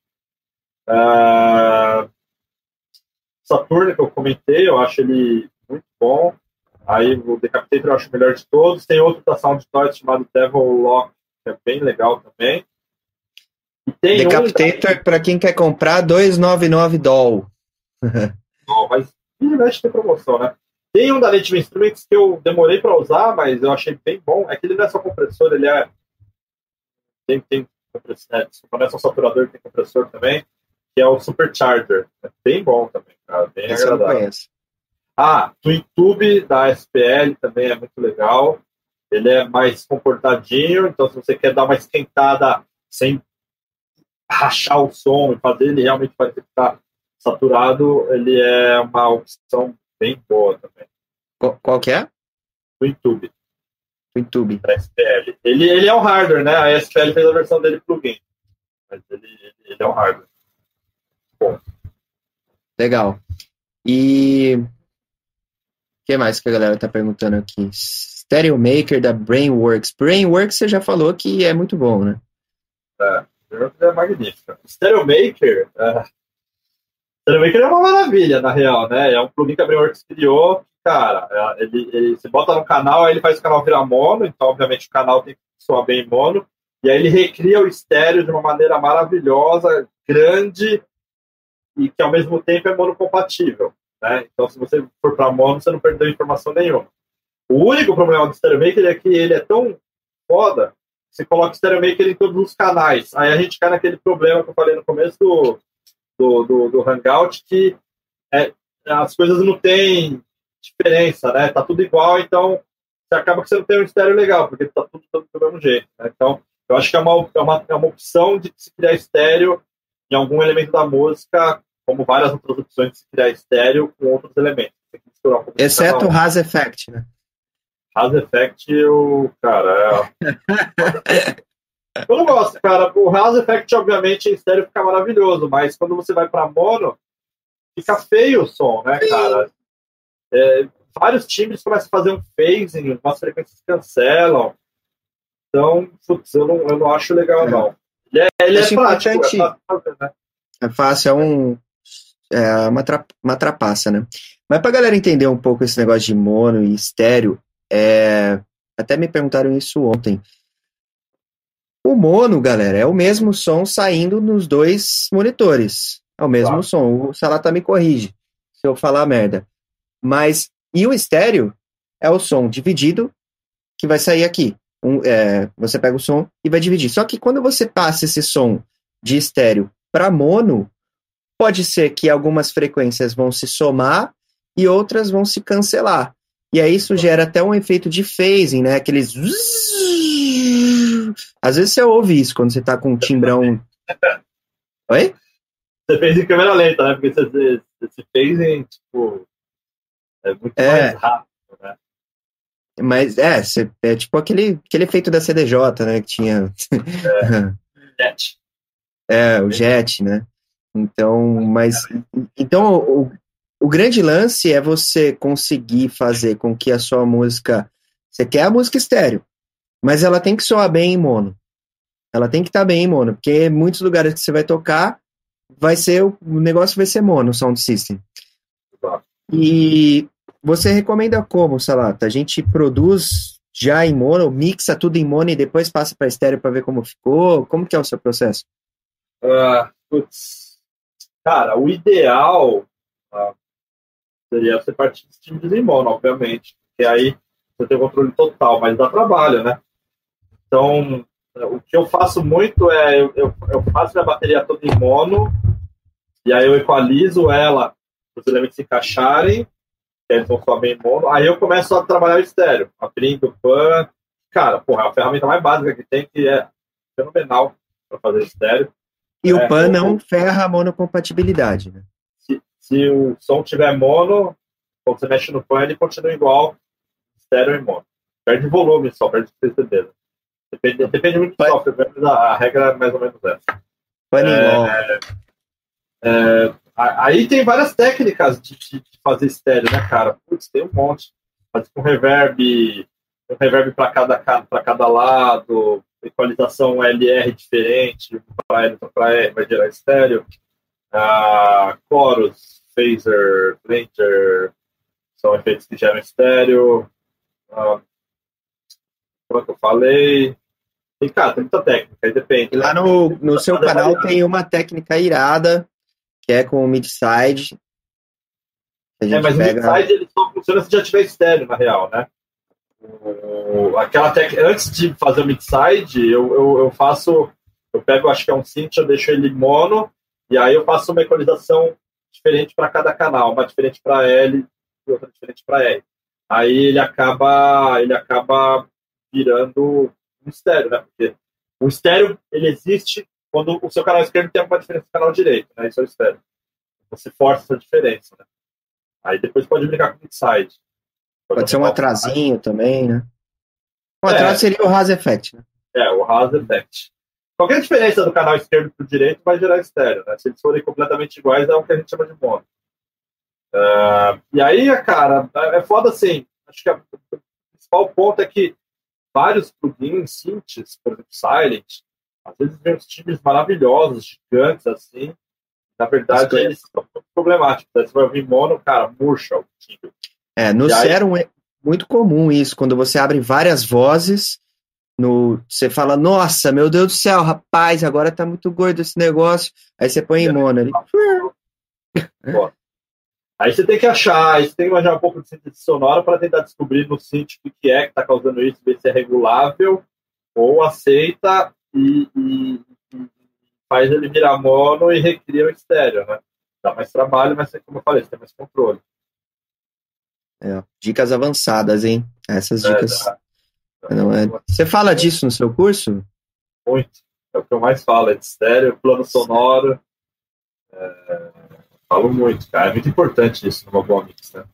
Uh, Saturno, que eu comentei, eu acho ele muito bom. Aí o Decapitator eu acho o melhor de todos. Tem outro da Soundtoys chamado Devil Lock, que é bem legal também. Decapitator, um... para quem quer comprar, 299 doll. Não, mas mexe tem promoção, né? Tem um da Native Instruments que eu demorei para usar, mas eu achei bem bom. É que ele não é só compressor, ele é tem, tem compressor, não é só saturador, tem compressor também, que é o Supercharger. É bem bom também, cara, bem Esse agradável. Ah, TwinTube da SPL também é muito legal. Ele é mais comportadinho, então se você quer dar uma esquentada sem rachar o som e fazer ele realmente parecer que está saturado, ele é uma opção bem boa também. Qual, qual que é? TwinTube. YouTube. Da SPL. Ele, ele é um hardware, né? A SPL fez a versão dele plugin. Mas ele, ele é um hardware. Bom. Legal. E o que mais que a galera tá perguntando aqui? Stereo Maker da Brainworks. Brainworks você já falou que é muito bom, né? É, é magnífica. Stereo Maker, é... Stereo Maker é uma maravilha, na real, né? É um plugin que a Brainworks criou, cara, é, ele, ele, bota no canal, aí ele faz o canal virar mono, então, obviamente, o canal tem que soar bem mono, e aí ele recria o estéreo de uma maneira maravilhosa, grande, e que ao mesmo tempo é monocompatível. Né? Então, se você for para mono, você não perdeu informação nenhuma. O único problema do Stereo Maker é que ele é tão foda, você coloca o Stereo Maker em todos os canais. Aí a gente cai naquele problema que eu falei no começo do, do, do, do Hangout, que é, as coisas não têm diferença, né? Tá tudo igual, então você acaba que você não tem um estéreo legal, porque tá tudo, tudo do mesmo jeito. Né? Então, eu acho que é uma, é uma, é uma opção de se criar estéreo em algum elemento da música, como várias outras opções de se criar estéreo com outros elementos. Um Exceto o Has Effect, né? Has Effect, o cara, é... eu não gosto, cara. O Has Effect, obviamente, em estéreo fica maravilhoso, mas quando você vai para mono, fica feio o som, né, cara? É, vários times começam a fazer um phasing, umas frequências cancelam. Então, putz, eu não, eu não acho legal, é. não. Ele é, ele é é fácil fazer, né? É fácil, é um. É uma, tra, uma trapaça, né? Mas pra galera entender um pouco esse negócio de mono e estéreo, é, até me perguntaram isso ontem. O mono, galera, é o mesmo som saindo nos dois monitores. É o mesmo claro. som. O Salata me corrige se eu falar merda. Mas, e o estéreo é o som dividido que vai sair aqui. Um, é, você pega o som e vai dividir. Só que quando você passa esse som de estéreo para mono, pode ser que algumas frequências vão se somar e outras vão se cancelar. E aí isso gera até um efeito de phasing, né? Aqueles. Às vezes você ouve isso quando você tá com um timbrão. Oi? Você fez em câmera lenta, né? Porque fez em, tipo. É muito é. mais rápido, né? Mas é, é tipo aquele, aquele efeito da CDJ, né? Que tinha. É, jet. É, o jet, né? Então, mas. Então, o, o grande lance é você conseguir fazer com que a sua música. Você quer a música estéreo, mas ela tem que soar bem em mono. Ela tem que estar tá bem em mono, porque muitos lugares que você vai tocar, vai ser o negócio vai ser mono, sound system. E você recomenda como, Salata? A gente produz já em mono, mixa tudo em mono e depois passa para estéreo para ver como ficou? Como que é o seu processo? Uh, putz. Cara, o ideal, uh, seria você partir de time de mono, obviamente, porque aí você tem o controle total, mas dá trabalho, né? Então, o que eu faço muito é, eu, eu, eu faço a bateria toda em mono, e aí eu equalizo ela os elementos se encaixarem, vão soar bem em mono, aí eu começo a trabalhar o estéreo, abrindo pan, cara, porra, é a ferramenta mais básica que tem, que é fenomenal para fazer estéreo. E é, o pan não ferra a monocompatibilidade, né? Se o som tiver mono, quando você mexe no pan, ele continua igual, estéreo e mono. Perde volume só, perde certeza. Depende, depende muito do software, mas a, regra é mais ou menos essa. É, é, aí tem várias técnicas de, de, fazer estéreo, né, cara? Putz, tem um monte. Fazer com reverb, um reverb para cada, cada lado, equalização LR diferente, para L para R vai gerar estéreo. Uh, chorus, phaser, blender, são efeitos que geram estéreo. Como é que eu falei? E, cara, tem muita técnica, aí depende. E lá no, no seu canal tem uma técnica irada, que é com o mid-side. É, mas pega... o mid-side ele só funciona se já tiver estéreo, na real, né? O, aquela técnica, antes de fazer o mid-side, eu, eu, eu, faço, eu pego, acho que é um synth, eu deixo ele mono, e aí eu faço uma equalização diferente para cada canal, uma diferente para L e outra diferente para R. Aí ele acaba, ele acaba virando um estéreo, né? Porque o estéreo ele existe quando o seu canal esquerdo tem uma diferença do canal direito, né? Isso é o estéreo. Você força essa diferença, né? Aí depois pode brincar com o inside. Pode, pode ser um atrasinho também, né? O atraso é, seria o Haas Effect, né? É, o Haas Effect. Qualquer diferença do canal esquerdo para o direito vai gerar estéreo, né? Se eles forem completamente iguais, é o que a gente chama de mono. Uh, e aí, cara, é foda assim. Acho que o principal ponto é que vários plugins, synths, por exemplo, Silent, às vezes vem uns times maravilhosos, gigantes, assim. Na verdade, eles são muito problemáticos. Aí você vai ouvir mono, cara, murcha o time. É, no Serum é muito comum isso, quando você abre várias vozes, no, você fala, nossa, meu Deus do céu, rapaz, agora tá muito gordo esse negócio. Aí você põe em mono ali. Aí você tem que achar, aí você tem que imaginar um pouco de síntese sonora para tentar descobrir no synth o que é que está causando isso, ver se é regulável ou aceita e, e, e, faz ele virar mono e recria o estéreo, né? Dá mais trabalho, mas como eu falei, você tem mais controle. É, dicas avançadas, hein? Essas é, dicas. É, Não é... Você fala disso no seu curso? Muito. É o que eu mais falo, é de estéreo, plano sonoro. É Falo muito, cara. É muito importante isso no Mobile Mix, né?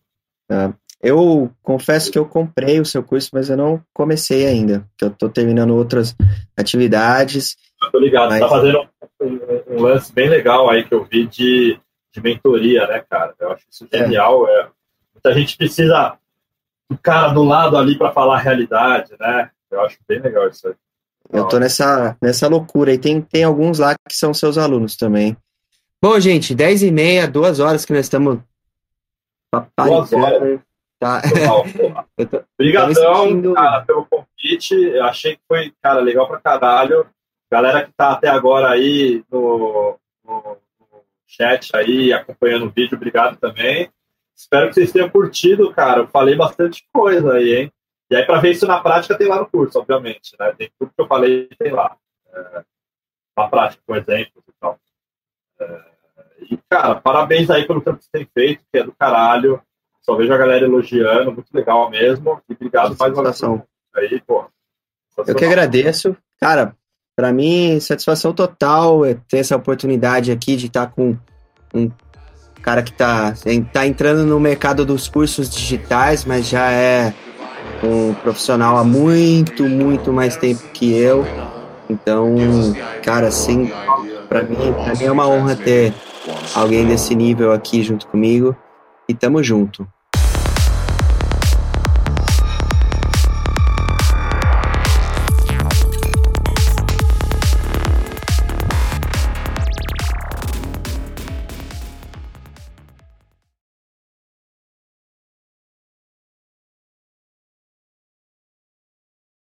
É. Eu confesso que eu comprei o seu curso, mas eu não comecei ainda. Que eu tô terminando outras atividades. Eu tô ligado, mas... você tá fazendo um, um, lance bem legal aí que eu vi de, de mentoria, né, cara? Eu acho isso é. genial. É. Muita gente precisa do cara do lado ali para falar a realidade, né? Eu acho bem legal isso aí. Eu tô nessa, nessa loucura. E tem, tem alguns lá que são seus alunos também. Bom, gente, 10 e meia, duas horas que nós estamos. Duas horas. Tá. Obrigadão, cara, pelo convite. Eu achei que foi, cara, legal pra caralho. Galera que tá até agora aí no, no, no chat aí, acompanhando o vídeo, obrigado também. Espero que vocês tenham curtido, cara. Eu falei bastante coisa aí, hein? E aí, para ver isso na prática, tem lá no curso, obviamente, né? Tem tudo que eu falei, tem lá. É, na prática, com exemplos e tal. É, e, cara, parabéns aí pelo que você tem feito, que é do caralho. Só vejo a galera elogiando, muito legal mesmo. E obrigado mais uma vez. Aí, pô. Eu que agradeço. Cara, para mim, satisfação total é ter essa oportunidade aqui de estar tá com um cara que está tá entrando no mercado dos cursos digitais, mas já é um profissional há muito, muito mais tempo que eu. Então, cara, assim, para mim, pra mim é uma honra ter alguém desse nível aqui junto comigo. E tamo junto.